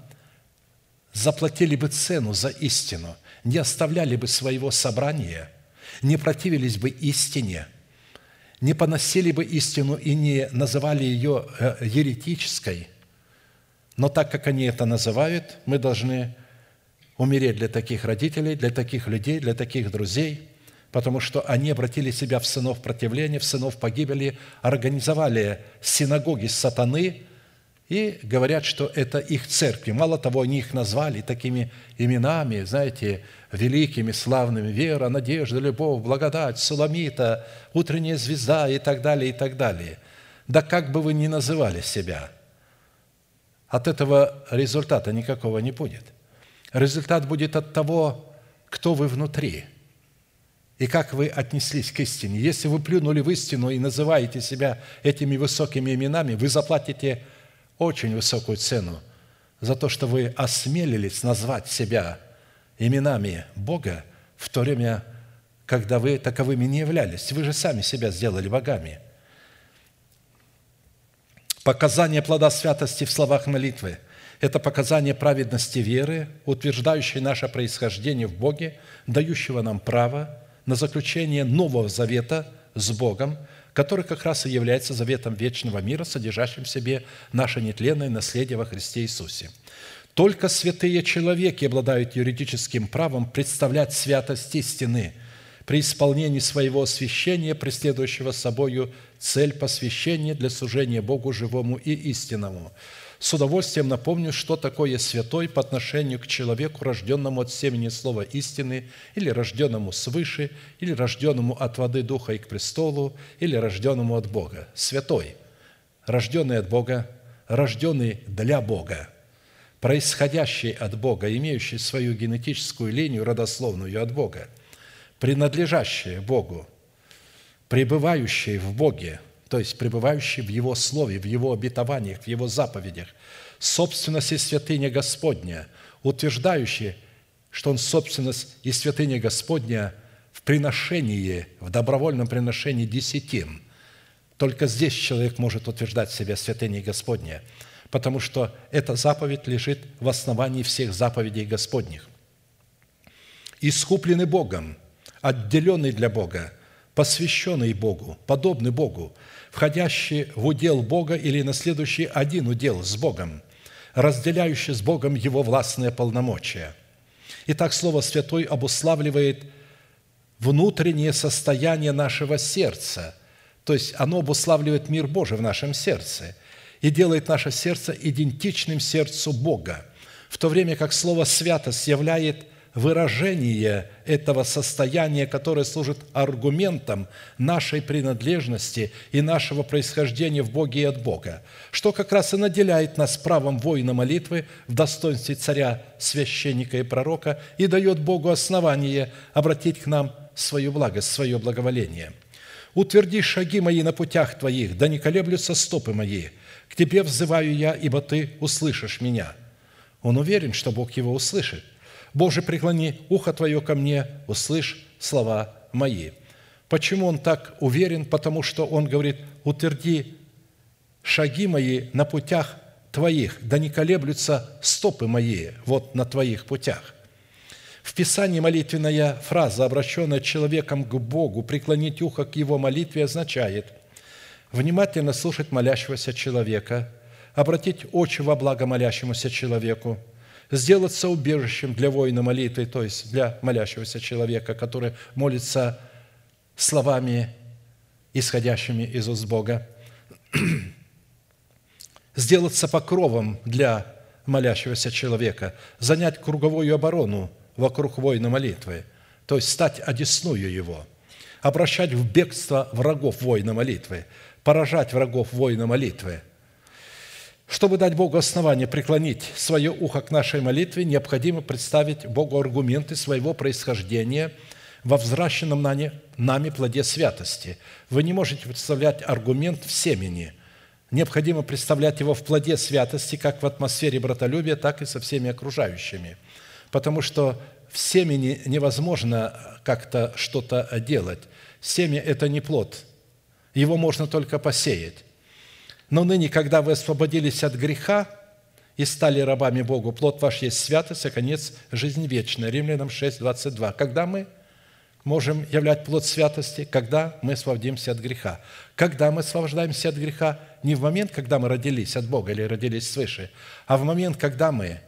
заплатили бы цену за истину, не оставляли бы своего собрания, не противились бы истине, не поносили бы истину и не называли ее э, еретической. Но так как они это называют, мы должны умереть для таких родителей, для таких людей, для таких друзей, потому что они обратили себя в сынов противления, в сынов погибели, организовали синагоги сатаны и говорят, что это их церкви. Мало того, они их назвали такими именами, знаете, великими, славными, вера, надежда, любовь, благодать, суламита, утренняя звезда и так далее, и так далее. Да как бы вы ни называли себя, от этого результата никакого не будет – Результат будет от того, кто вы внутри и как вы отнеслись к истине. Если вы плюнули в истину и называете себя этими высокими именами, вы заплатите очень высокую цену за то, что вы осмелились назвать себя именами Бога в то время, когда вы таковыми не являлись. Вы же сами себя сделали богами. Показание плода святости в словах молитвы – это показание праведности веры, утверждающей наше происхождение в Боге, дающего нам право на заключение нового завета с Богом, который как раз и является заветом вечного мира, содержащим в себе наше нетленное наследие во Христе Иисусе. Только святые человеки обладают юридическим правом представлять святость истины при исполнении своего освящения, преследующего собою цель посвящения для служения Богу живому и истинному – с удовольствием напомню, что такое святой по отношению к человеку, рожденному от семени слова истины, или рожденному свыше, или рожденному от воды Духа и к престолу, или рожденному от Бога. Святой, рожденный от Бога, рожденный для Бога, происходящий от Бога, имеющий свою генетическую линию родословную от Бога, принадлежащий Богу, пребывающий в Боге – то есть пребывающий в Его Слове, в Его обетованиях, в Его заповедях, собственность и святыня Господня, утверждающий, что Он собственность и святыня Господня в приношении, в добровольном приношении десятин. Только здесь человек может утверждать себя святыней Господня, потому что эта заповедь лежит в основании всех заповедей Господних. Искупленный Богом, отделенный для Бога, посвященный Богу, подобный Богу, входящий в удел Бога или наследующий один удел с Богом, разделяющий с Богом Его властные полномочия. Итак, Слово Святой обуславливает внутреннее состояние нашего сердца, то есть оно обуславливает мир Божий в нашем сердце и делает наше сердце идентичным сердцу Бога, в то время как Слово «святость» являет выражение этого состояния, которое служит аргументом нашей принадлежности и нашего происхождения в Боге и от Бога, что как раз и наделяет нас правом воина молитвы в достоинстве царя, священника и пророка и дает Богу основание обратить к нам свою благость, свое благоволение. «Утверди шаги мои на путях твоих, да не колеблются стопы мои. К тебе взываю я, ибо ты услышишь меня». Он уверен, что Бог его услышит. Боже, преклони ухо Твое ко мне, услышь слова мои». Почему он так уверен? Потому что он говорит, утверди шаги мои на путях Твоих, да не колеблются стопы мои вот на Твоих путях. В Писании молитвенная фраза, обращенная человеком к Богу, преклонить ухо к его молитве, означает внимательно слушать молящегося человека, обратить очи во благо молящемуся человеку – сделаться убежищем для воина молитвы, то есть для молящегося человека, который молится словами, исходящими из уст Бога, сделаться покровом для молящегося человека, занять круговую оборону вокруг воина молитвы, то есть стать одесную его, обращать в бегство врагов воина молитвы, поражать врагов воина молитвы – Чтобы дать Богу основание преклонить свое ухо к нашей молитве, необходимо представить Богу аргументы своего происхождения во взращенном нами, нами плоде святости. Вы не можете представлять аргумент в семени. Необходимо представлять его в плоде святости, как в атмосфере братолюбия, так и со всеми окружающими. Потому что в семени невозможно как-то что-то делать. Семя – это не плод. Его можно только посеять. Но ныне, когда вы освободились от греха и стали рабами Богу, плод ваш есть святость, а конец – жизнь вечная. Римлянам 6, 22. Когда мы можем являть плод святости? Когда мы освободимся от греха. Когда мы освобождаемся от греха? Не в момент, когда мы родились от Бога или родились свыше, а в момент, когда мы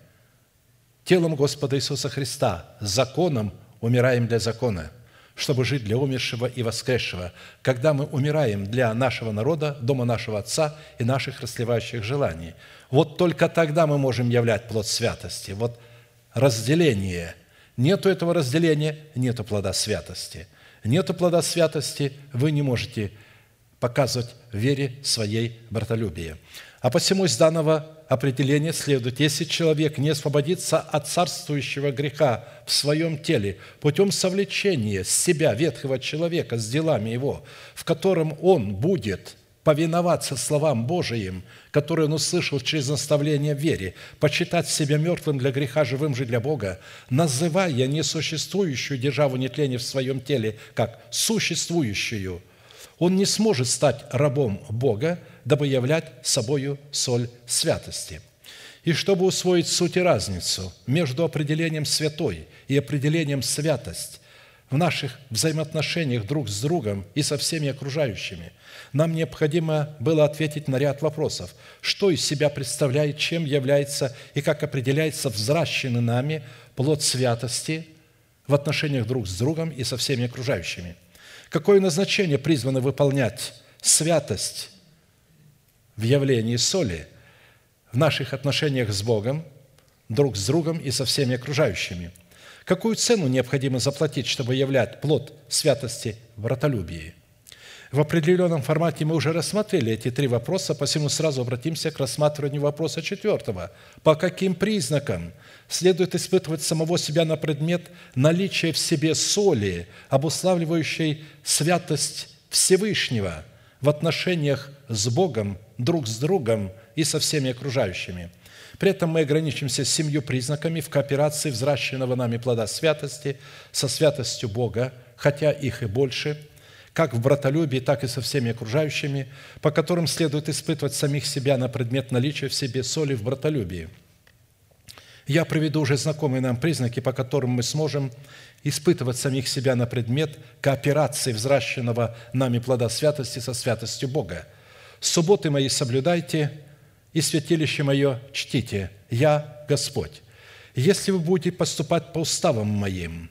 телом Господа Иисуса Христа, законом умираем для закона – чтобы жить для умершего и воскресшего, когда мы умираем для нашего народа, дома нашего Отца и наших расливающих желаний. Вот только тогда мы можем являть плод святости. Вот разделение. Нету этого разделения, нету плода святости. Нету плода святости, вы не можете показывать в вере своей братолюбие. А посему из данного определение следует, если человек не освободится от царствующего греха в своем теле путем совлечения с себя ветхого человека с делами его, в котором он будет повиноваться словам Божиим, которые он услышал через наставление в вере, почитать себя мертвым для греха, живым же для Бога, называя несуществующую державу нетления в своем теле как существующую, он не сможет стать рабом Бога, дабы являть собою соль святости. И чтобы усвоить суть и разницу между определением «святой» и определением «святость» в наших взаимоотношениях друг с другом и со всеми окружающими, нам необходимо было ответить на ряд вопросов. Что из себя представляет, чем является и как определяется взращенный нами плод святости в отношениях друг с другом и со всеми окружающими? Какое назначение призвано выполнять святость в явлении соли в наших отношениях с Богом, друг с другом и со всеми окружающими. Какую цену необходимо заплатить, чтобы являть плод святости в братолюбии? В определенном формате мы уже рассмотрели эти три вопроса, посему сразу обратимся к рассматриванию вопроса четвертого. По каким признакам следует испытывать самого себя на предмет наличия в себе соли, обуславливающей святость Всевышнего в отношениях с Богом друг с другом и со всеми окружающими. При этом мы ограничимся семью признаками в кооперации взращенного нами плода святости со святостью Бога, хотя их и больше, как в братолюбии, так и со всеми окружающими, по которым следует испытывать самих себя на предмет наличия в себе соли в братолюбии. Я приведу уже знакомые нам признаки, по которым мы сможем испытывать самих себя на предмет кооперации взращенного нами плода святости со святостью Бога – субботы мои соблюдайте и святилище мое чтите. Я Господь. Если вы будете поступать по уставам моим,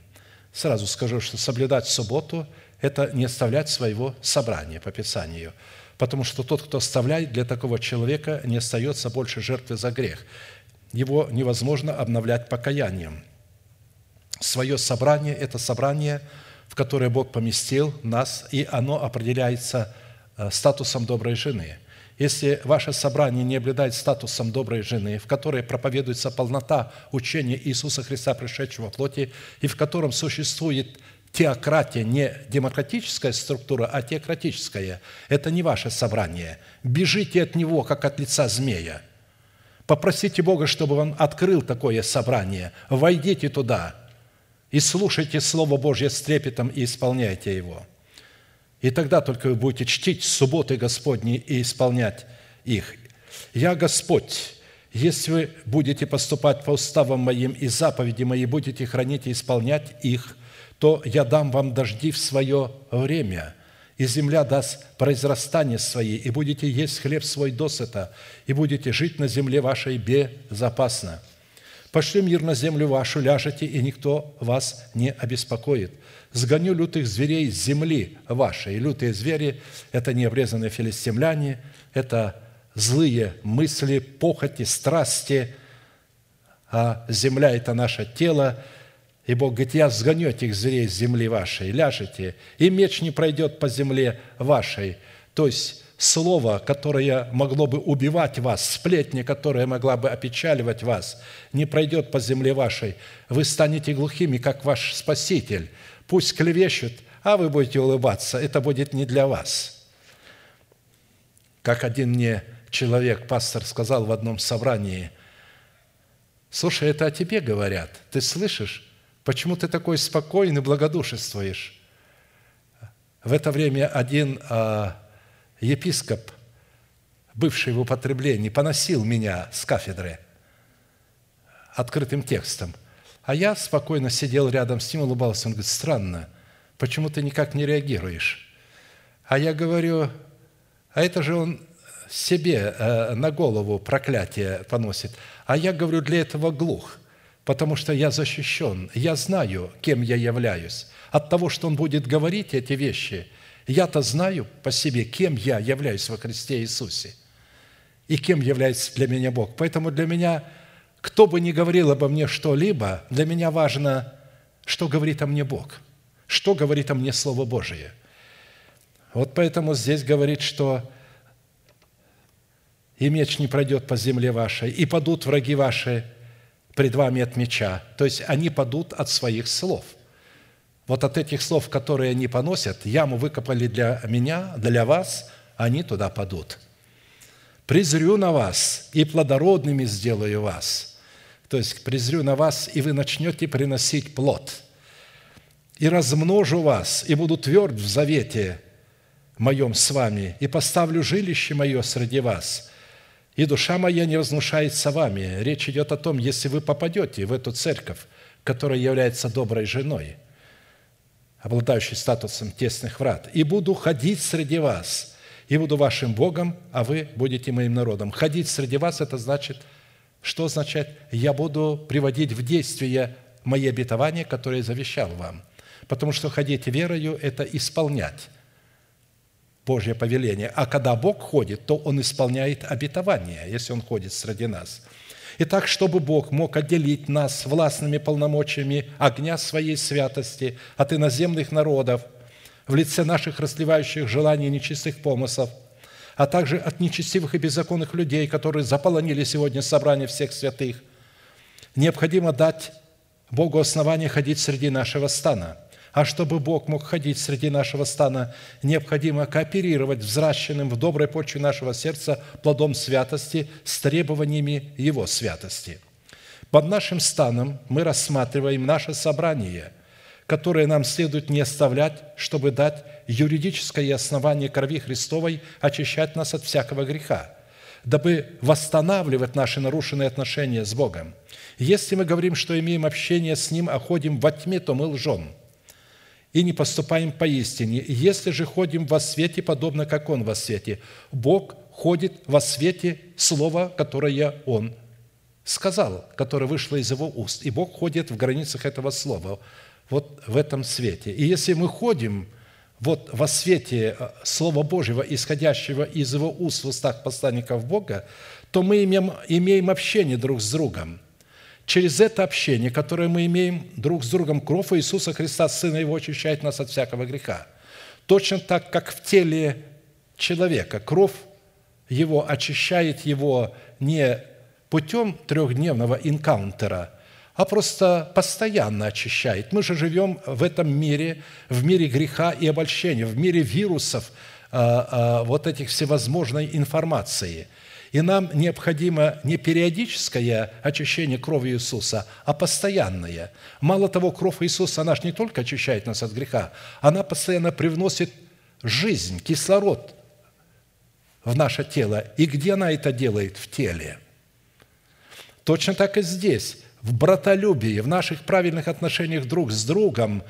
сразу скажу, что соблюдать субботу – это не оставлять своего собрания по Писанию, потому что тот, кто оставляет, для такого человека не остается больше жертвы за грех. Его невозможно обновлять покаянием. Свое собрание – это собрание, в которое Бог поместил нас, и оно определяется Э, статусом доброй жены. Если ваше собрание не обладает статусом доброй жены, в которой проповедуется полнота учения Иисуса Христа, пришедшего в плоти, и в котором существует теократия, не демократическая структура, а теократическая, это не ваше собрание. Бежите от него, как от лица змея. Попросите Бога, чтобы Он открыл такое собрание. Войдите туда и слушайте Слово Божье с трепетом и исполняйте его – и тогда только вы будете чтить субботы Господни и исполнять их. Я Господь, если вы будете поступать по уставам моим и заповеди мои, будете хранить и исполнять их, то я дам вам дожди в свое время, и земля даст произрастание свои, и будете есть хлеб свой досыта, и будете жить на земле вашей безопасно. Пошли мир на землю вашу, ляжете, и никто вас не обеспокоит сгоню лютых зверей с земли вашей. Лютые звери – это необрезанные филистимляне, это злые мысли, похоти, страсти, а земля – это наше тело. И Бог говорит, я сгоню этих зверей с земли вашей, ляжете, и меч не пройдет по земле вашей. То есть слово, которое могло бы убивать вас, сплетни, которая могла бы опечаливать вас, не пройдет по земле вашей. Вы станете глухими, как ваш Спаситель. Пусть клевещут, а вы будете улыбаться. Это будет не для вас. Как один мне человек, пастор, сказал в одном собрании, «Слушай, это о тебе говорят. Ты слышишь? Почему ты такой спокойный, благодушествуешь?» В это время один а, епископ, бывший в употреблении, поносил меня с кафедры открытым текстом. А я спокойно сидел рядом с ним, улыбался. Он говорит, странно, почему ты никак не реагируешь? А я говорю, а это же он себе э, на голову проклятие поносит. А я говорю, для этого глух, потому что я защищен, я знаю, кем я являюсь. От того, что он будет говорить эти вещи – я-то знаю по себе, кем я являюсь во Христе Иисусе и кем является для меня Бог. Поэтому для меня, кто бы ни говорил обо мне что-либо, для меня важно, что говорит о мне Бог, что говорит о мне Слово Божие. Вот поэтому здесь говорит, что «И меч не пройдет по земле вашей, и падут враги ваши пред вами от меча». То есть они падут от своих слов – вот от этих слов, которые они поносят, яму выкопали для меня, для вас, они туда падут. «Презрю на вас, и плодородными сделаю вас». То есть презрю на вас, и вы начнете приносить плод. «И размножу вас, и буду тверд в завете моем с вами, и поставлю жилище мое среди вас, и душа моя не вознушается вами». Речь идет о том, если вы попадете в эту церковь, которая является доброй женой – обладающий статусом тесных врат, и буду ходить среди вас, и буду вашим Богом, а вы будете моим народом. Ходить среди вас – это значит, что означает? Я буду приводить в действие мои обетования, которые завещал вам. Потому что ходить верою – это исполнять Божье повеление. А когда Бог ходит, то Он исполняет обетование, если Он ходит среди нас – Итак, чтобы Бог мог отделить нас властными полномочиями огня своей святости от иноземных народов в лице наших расливающих желаний и нечистых помыслов, а также от нечестивых и беззаконных людей, которые заполонили сегодня собрание всех святых, необходимо дать Богу основание ходить среди нашего стана – а чтобы Бог мог ходить среди нашего стана, необходимо кооперировать взращенным в доброй почве нашего сердца плодом святости с требованиями Его святости. Под нашим станом мы рассматриваем наше собрание, которое нам следует не оставлять, чтобы дать юридическое основание крови Христовой очищать нас от всякого греха, дабы восстанавливать наши нарушенные отношения с Богом. Если мы говорим, что имеем общение с Ним, а ходим во тьме, то мы лжем – и не поступаем поистине. Если же ходим во свете, подобно как Он во свете, Бог ходит во свете слова, которое Он сказал, которое вышло из Его уст. И Бог ходит в границах этого слова, вот в этом свете. И если мы ходим вот во свете э, Слова Божьего, исходящего из Его уст в устах посланников Бога, то мы имеем, имеем общение друг с другом – Через это общение, которое мы имеем друг с другом, кровь Иисуса Христа, Сына Его, очищает нас от всякого греха. Точно так, как в теле человека кровь его очищает его не путем трехдневного инкаунтера, а просто постоянно очищает. Мы же живем в этом мире, в мире греха и обольщения, в мире вирусов, а, а, вот этих всевозможной информации – и нам необходимо не периодическое очищение крови Иисуса, а постоянное. Мало того, кровь Иисуса, она же не только очищает нас от греха, она постоянно привносит жизнь, кислород в наше тело. И где она это делает? В теле. Точно так и здесь, в братолюбии, в наших правильных отношениях друг с другом,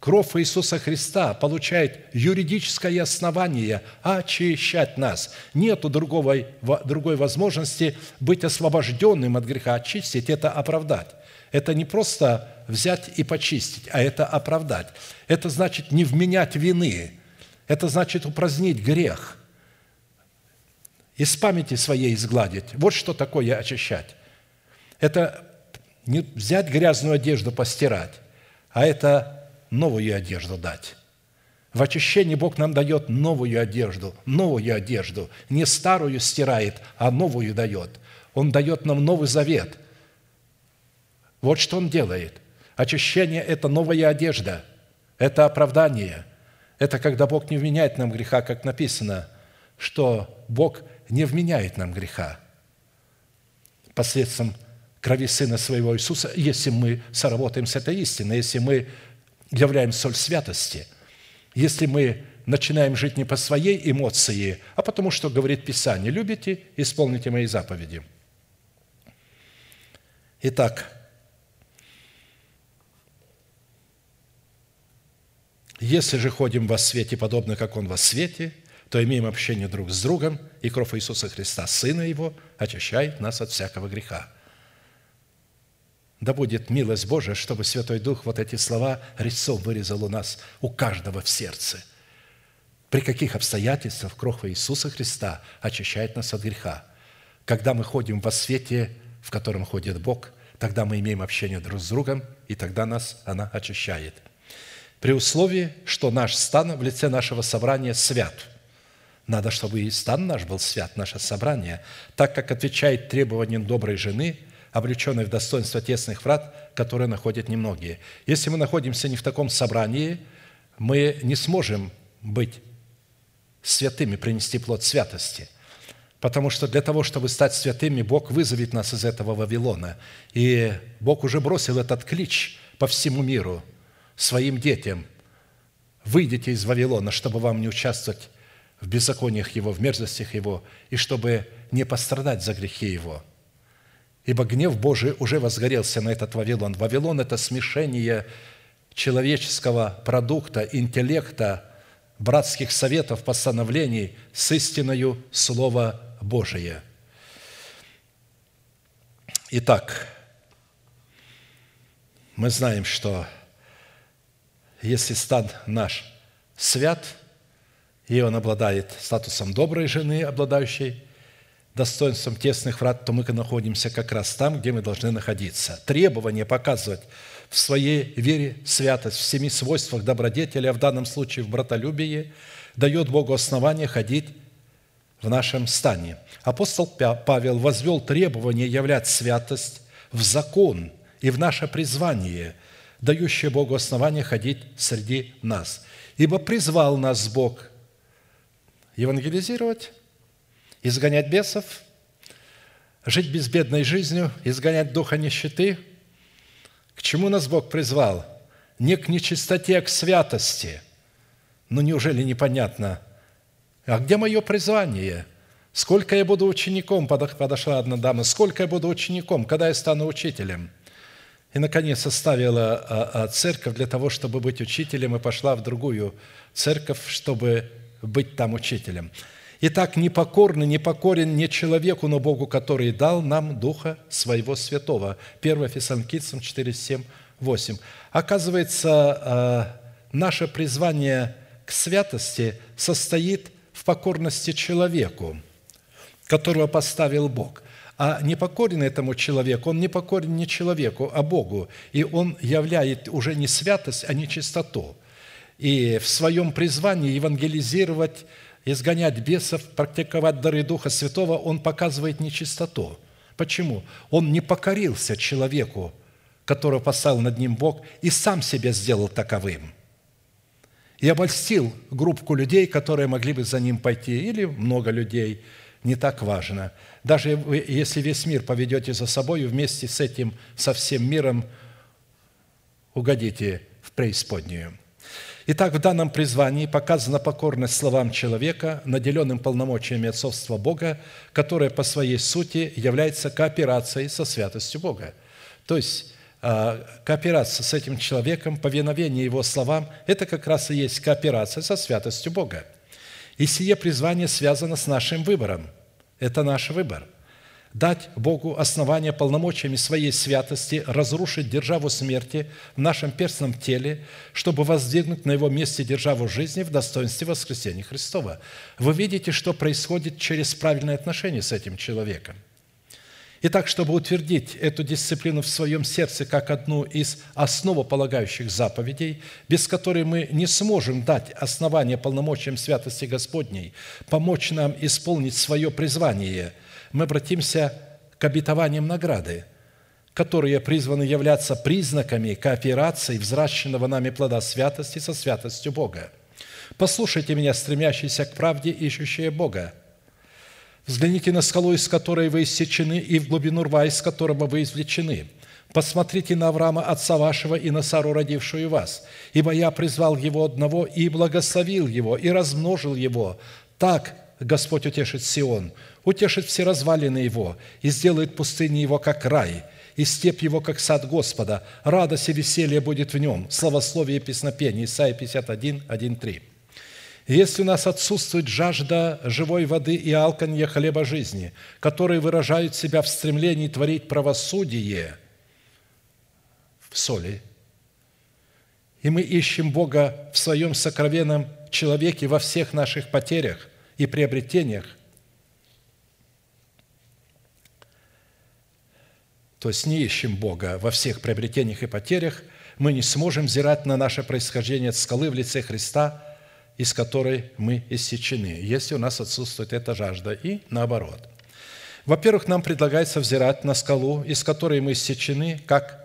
Кровь Иисуса Христа получает юридическое основание очищать нас. Нет другого, другой возможности быть освобожденным от греха. Очистить – это оправдать. Это не просто взять и почистить, а это оправдать. Это значит не вменять вины. Это значит упразднить грех. Из памяти своей изгладить. Вот что такое очищать. Это не взять грязную одежду, постирать, а это новую одежду дать. В очищении Бог нам дает новую одежду, новую одежду. Не старую стирает, а новую дает. Он дает нам новый завет. Вот что Он делает. Очищение – это новая одежда, это оправдание. Это когда Бог не вменяет нам греха, как написано, что Бог не вменяет нам греха посредством крови Сына Своего Иисуса, если мы соработаем с этой истиной, если мы являем соль святости – если мы начинаем жить не по своей эмоции, а потому что говорит Писание, любите, исполните мои заповеди. Итак, если же ходим во свете, подобно как Он во свете, то имеем общение друг с другом, и кровь Иисуса Христа, Сына Его, очищает нас от всякого греха. Да будет милость Божия, чтобы Святой Дух вот эти слова резцом вырезал у нас, у каждого в сердце. При каких обстоятельствах кровь Иисуса Христа очищает нас от греха? Когда мы ходим во свете, в котором ходит Бог, тогда мы имеем общение друг с другом, и тогда нас она очищает. При условии, что наш стан в лице нашего собрания свят. Надо, чтобы и стан наш был свят, наше собрание, так как отвечает требованиям доброй жены – облеченной в достоинство тесных врат, которые находят немногие. Если мы находимся не в таком собрании, мы не сможем быть святыми, принести плод святости. Потому что для того, чтобы стать святыми, Бог вызовет нас из этого Вавилона. И Бог уже бросил этот клич по всему миру своим детям. Выйдите из Вавилона, чтобы вам не участвовать в беззакониях Его, в мерзостях Его, и чтобы не пострадать за грехи Его – Ибо гнев Божий уже возгорелся на этот Вавилон. Вавилон – это смешение человеческого продукта, интеллекта, братских советов, постановлений с истиною Слова Божие. Итак, мы знаем, что если стан наш свят, и он обладает статусом доброй жены, обладающей достоинством тесных врат, то мы находимся как раз там, где мы должны находиться. Требование показывать в своей вере святость, в семи свойствах добродетели, а в данном случае в братолюбии, дает Богу основание ходить в нашем стане. Апостол Павел возвел требование являть святость в закон и в наше призвание, дающее Богу основание ходить среди нас. Ибо призвал нас Бог евангелизировать, изгонять бесов, жить безбедной жизнью, изгонять духа нищеты. К чему нас Бог призвал? Не к нечистоте, а к святости. Ну, неужели непонятно? А где мое призвание? Сколько я буду учеником? Подошла одна дама. Сколько я буду учеником? Когда я стану учителем? И, наконец, оставила а, а, церковь для того, чтобы быть учителем, и пошла в другую церковь, чтобы быть там учителем. Итак, непокорный, непокорен не человеку, но Богу, который дал нам Духа Своего Святого. 1 Фессалоникийцам 4, 7, 8. Оказывается, э, наше призвание к святости состоит в покорности человеку, которого поставил Бог. А непокорен этому человеку, он не покорен не человеку, а Богу. И он являет уже не святость, а не чистоту. И в своем призвании евангелизировать изгонять бесов, практиковать дары Духа Святого, он показывает нечистоту. Почему? Он не покорился человеку, которого поставил над ним Бог, и сам себя сделал таковым. И обольстил группку людей, которые могли бы за ним пойти, или много людей, не так важно. Даже если весь мир поведете за собой, вместе с этим, со всем миром угодите в преисподнюю. Итак, в данном призвании показана покорность словам человека, наделенным полномочиями отцовства Бога, которое по своей сути является кооперацией со святостью Бога. То есть, а, кооперация с этим человеком, повиновение его словам – это как раз и есть кооперация со святостью Бога. И сие призвание связано с нашим выбором. Это наш выбор – дать Богу основание полномочиями своей святости разрушить державу смерти в нашем перстном теле, чтобы воздвигнуть на его месте державу жизни в достоинстве воскресения Христова. Вы видите, что происходит через правильное отношение с этим человеком. Итак, чтобы утвердить эту дисциплину в своем сердце как одну из основополагающих заповедей, без которой мы не сможем дать основание полномочиям святости Господней, помочь нам исполнить свое призвание, мы обратимся к обетованиям награды, которые призваны являться признаками кооперации взращенного нами плода святости со святостью Бога. Послушайте меня, стремящиеся к правде, ищущие Бога – Взгляните на скалу, из которой вы иссечены, и в глубину рва, из которого вы извлечены. Посмотрите на Авраама, отца вашего, и на Сару, родившую вас. Ибо я призвал его одного и благословил его, и размножил его. Так Господь утешит Сион, утешит все развалины его, и сделает пустыни его, как рай, и степь его, как сад Господа. Радость и веселье будет в нем. Славословие и песнопение. Исайя 51, 1, 3. Если у нас отсутствует жажда живой воды и алканье хлеба жизни, которые выражают себя в стремлении творить правосудие в соли, и мы ищем Бога в своем сокровенном человеке во всех наших потерях и приобретениях, то есть не ищем Бога во всех приобретениях и потерях, мы не сможем взирать на наше происхождение от скалы в лице Христа – из которой мы иссечены, если у нас отсутствует эта жажда, и наоборот. Во-первых, нам предлагается взирать на скалу, из которой мы иссечены, как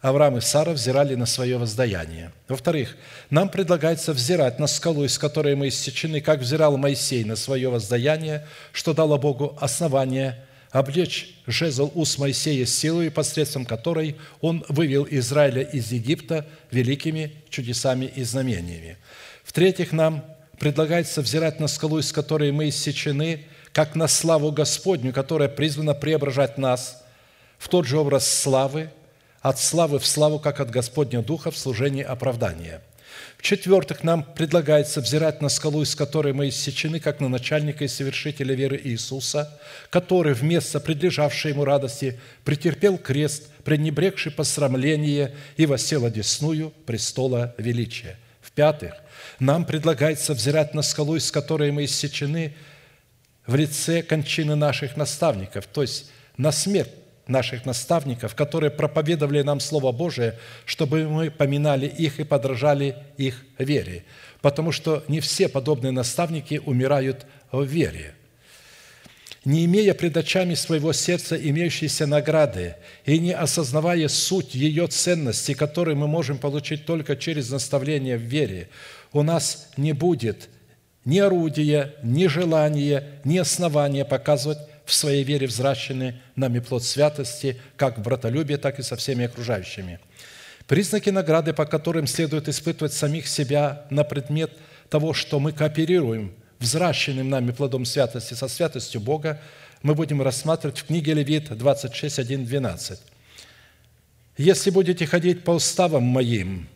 Авраам и Сара взирали на свое воздаяние. Во-вторых, нам предлагается взирать на скалу, из которой мы иссечены, как взирал Моисей на свое воздаяние, что дало Богу основание облечь жезл уст Моисея силой, посредством которой он вывел Израиля из Египта великими чудесами и знамениями. В-третьих, нам предлагается взирать на скалу, из которой мы иссечены, как на славу Господню, которая призвана преображать нас в тот же образ славы, от славы в славу, как от Господня Духа в служении оправдания. В-четвертых, нам предлагается взирать на скалу, из которой мы иссечены, как на начальника и совершителя веры Иисуса, который вместо предлежавшей ему радости претерпел крест, пренебрегший посрамление и восел одесную престола величия. В-пятых, нам предлагается взирать на скалу, из которой мы иссечены в лице кончины наших наставников, то есть на смерть наших наставников, которые проповедовали нам Слово Божие, чтобы мы поминали их и подражали их вере. Потому что не все подобные наставники умирают в вере не имея пред очами своего сердца имеющиеся награды и не осознавая суть ее ценности, которые мы можем получить только через наставление в вере, у нас не будет ни орудия, ни желания, ни основания показывать в своей вере взращенный нами плод святости, как в братолюбии, так и со всеми окружающими. Признаки награды, по которым следует испытывать самих себя на предмет того, что мы кооперируем взращенным нами плодом святости со святостью Бога, мы будем рассматривать в книге Левит 26, 1, 12. «Если будете ходить по уставам моим,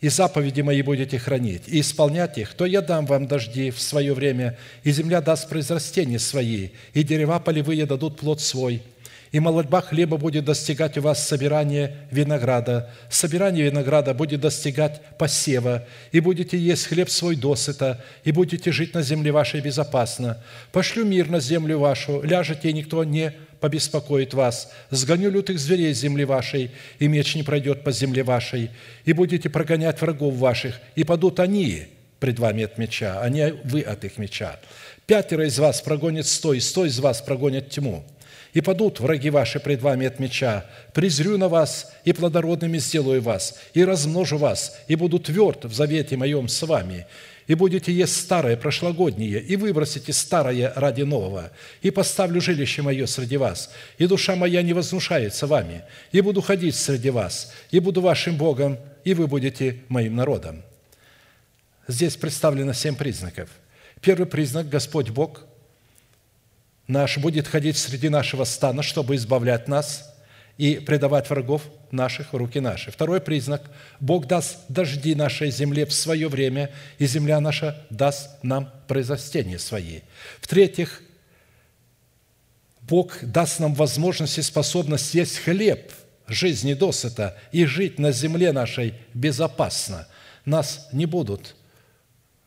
и заповеди мои будете хранить, и исполнять их, то я дам вам дожди в свое время, и земля даст произрастения свои, и дерева полевые дадут плод свой, и молодьба хлеба будет достигать у вас собирания винограда, собирание винограда будет достигать посева, и будете есть хлеб свой досыта, и будете жить на земле вашей безопасно. Пошлю мир на землю вашу, ляжете, и никто не побеспокоит вас. Сгоню лютых зверей с земли вашей, и меч не пройдет по земле вашей, и будете прогонять врагов ваших, и падут они пред вами от меча, а не вы от их меча. Пятеро из вас прогонят сто, и сто из вас прогонят тьму. И падут враги ваши пред вами от меча. Презрю на вас, и плодородными сделаю вас, и размножу вас, и буду тверд в завете моем с вами, и будете есть старое, прошлогоднее, и выбросите старое ради нового, и поставлю жилище мое среди вас, и душа моя не вознушается вами, и буду ходить среди вас, и буду вашим Богом, и вы будете моим народом». Здесь представлено семь признаков. Первый признак – Господь Бог наш будет ходить среди нашего стана, чтобы избавлять нас – и предавать врагов наших в руки наши. Второй признак – Бог даст дожди нашей земле в свое время, и земля наша даст нам произрастения свои. В-третьих, Бог даст нам возможность и способность есть хлеб жизни досыта и жить на земле нашей безопасно. Нас не будут,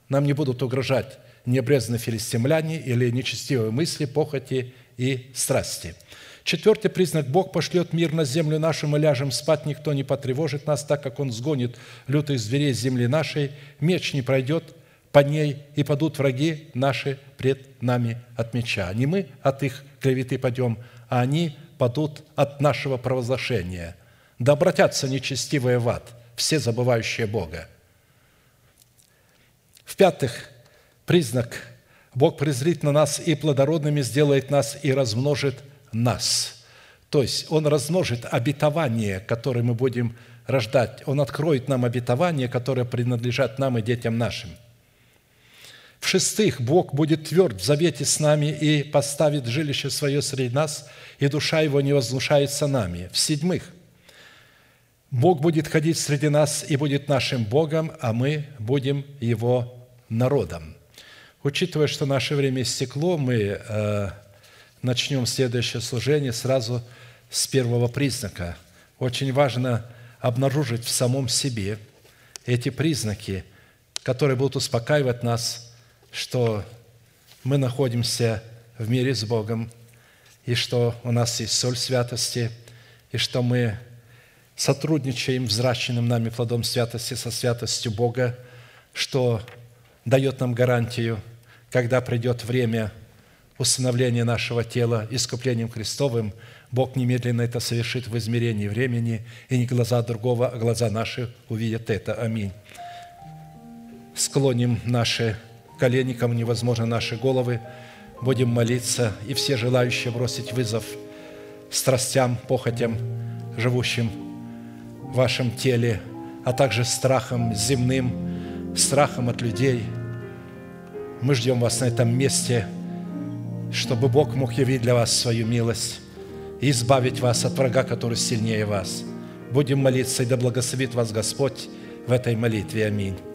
нам не будут угрожать необрезанные филистимляне или нечестивые мысли, похоти и страсти – Четвертый признак – Бог пошлет мир на землю нашу, мы ляжем спать, никто не потревожит нас, так как Он сгонит лютых зверей с земли нашей, меч не пройдет по ней, и падут враги наши пред нами от меча. Не мы от их клеветы пойдем, а они падут от нашего провозглашения. Да обратятся нечестивые в ад, все забывающие Бога. В-пятых, признак – Бог презрит на нас и плодородными сделает нас и размножит нас. То есть Он размножит обетование, которое мы будем рождать. Он откроет нам обетование, которое принадлежат нам и детям нашим. В-шестых, Бог будет тверд в завете с нами и поставит жилище свое среди нас, и душа Его не вознушается нами. В-седьмых, Бог будет ходить среди нас и будет нашим Богом, а мы будем Его народом. Учитывая, что наше время истекло, мы э, начнем следующее служение сразу с первого признака. Очень важно обнаружить в самом себе эти признаки, которые будут успокаивать нас, что мы находимся в мире с Богом, и что у нас есть соль святости, и что мы сотрудничаем взращенным нами плодом святости со святостью Бога, что дает нам гарантию, когда придет время – усыновление нашего тела искуплением Христовым, Бог немедленно это совершит в измерении времени, и не глаза другого, а глаза наши увидят это. Аминь. Склоним наши колени, кому невозможно наши головы, будем молиться, и все желающие бросить вызов страстям, похотям, живущим в вашем теле, а также страхом земным, страхом от людей. Мы ждем вас на этом месте – чтобы Бог мог явить для вас свою милость и избавить вас от врага, который сильнее вас. Будем молиться, и да благословит вас Господь в этой молитве. Аминь.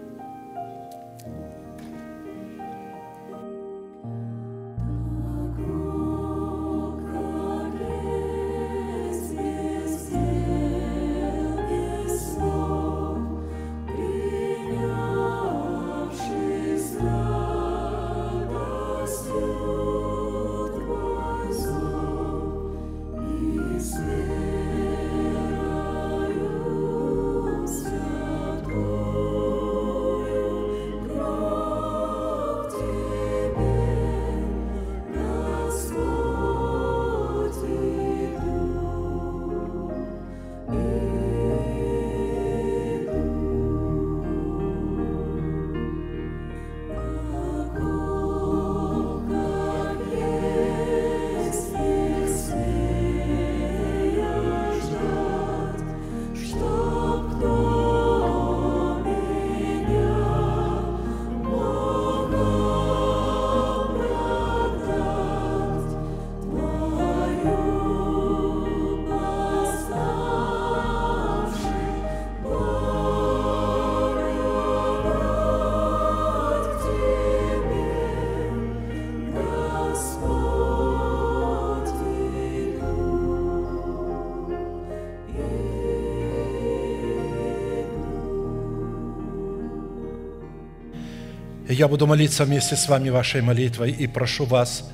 Я буду молиться вместе с вами вашей молитвой и прошу вас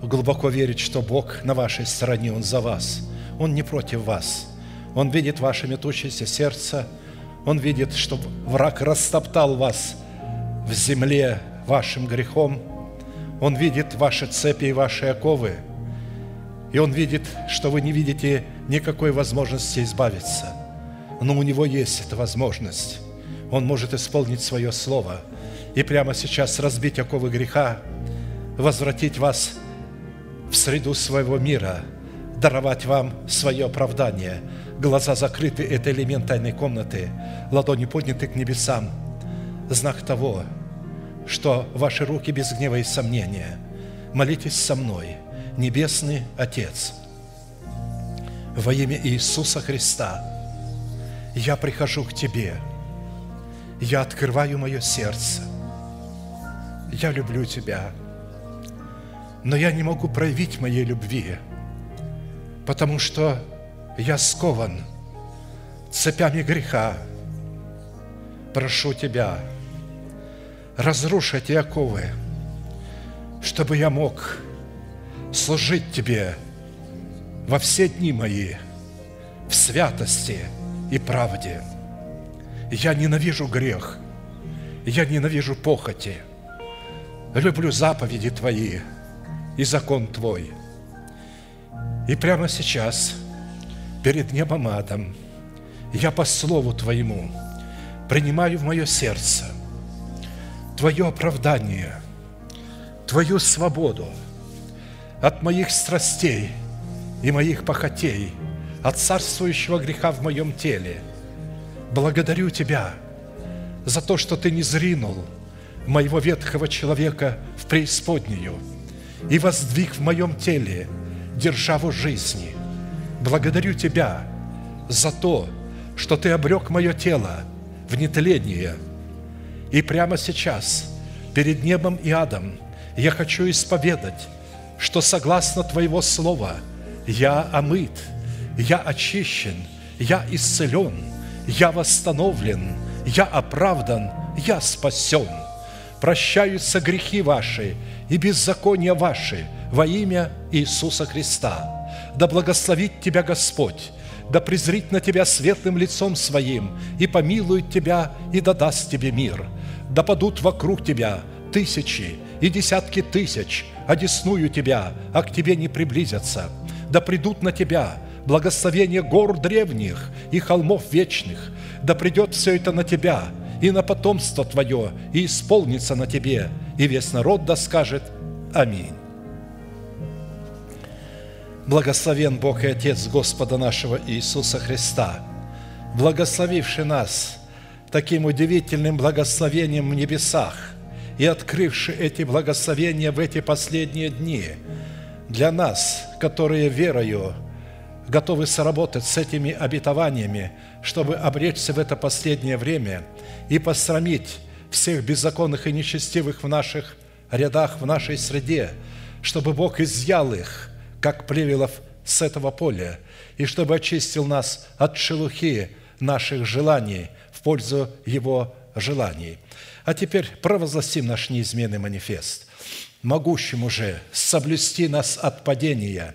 глубоко верить, что Бог на вашей стороне, Он за вас. Он не против вас. Он видит ваше метущееся сердце. Он видит, что враг растоптал вас в земле вашим грехом. Он видит ваши цепи и ваши оковы. И Он видит, что вы не видите никакой возможности избавиться. Но у Него есть эта возможность. Он может исполнить свое слово – и прямо сейчас разбить оковы греха, возвратить вас в среду своего мира, даровать вам свое оправдание. Глаза закрыты – это элемент тайной комнаты, ладони подняты к небесам. Знак того, что ваши руки без гнева и сомнения. Молитесь со мной, Небесный Отец, во имя Иисуса Христа, я прихожу к Тебе, я открываю мое сердце – я люблю тебя, но я не могу проявить моей любви, потому что я скован цепями греха. Прошу тебя, разрушь эти оковы, чтобы я мог служить тебе во все дни мои в святости и правде. Я ненавижу грех, я ненавижу похоти, люблю заповеди Твои и закон Твой. И прямо сейчас, перед небом адом, я по Слову Твоему принимаю в мое сердце Твое оправдание, Твою свободу от моих страстей и моих похотей, от царствующего греха в моем теле. Благодарю Тебя за то, что Ты не зринул моего ветхого человека в преисподнюю и воздвиг в моем теле державу жизни. Благодарю Тебя за то, что Ты обрек мое тело в нетление. И прямо сейчас, перед небом и адом, я хочу исповедать, что согласно Твоего Слова я омыт, я очищен, я исцелен, я восстановлен, я оправдан, я спасен. Прощаются грехи ваши и беззакония ваши во имя Иисуса Христа. Да благословит тебя Господь, да презрит на тебя светлым лицом своим и помилует тебя и да даст тебе мир. Да падут вокруг тебя тысячи и десятки тысяч, одесную тебя, а к тебе не приблизятся. Да придут на тебя благословение гор древних и холмов вечных. Да придет все это на тебя и на потомство твое, и исполнится на тебе, и весь народ да скажет Аминь. Благословен Бог и Отец Господа нашего Иисуса Христа, благословивший нас таким удивительным благословением в небесах и открывший эти благословения в эти последние дни для нас, которые верою готовы сработать с этими обетованиями, чтобы обречься в это последнее время и посрамить всех беззаконных и нечестивых в наших рядах, в нашей среде, чтобы Бог изъял их – как плевелов с этого поля, и чтобы очистил нас от шелухи наших желаний в пользу Его желаний. А теперь провозгласим наш неизменный манифест. Могущему же соблюсти нас от падения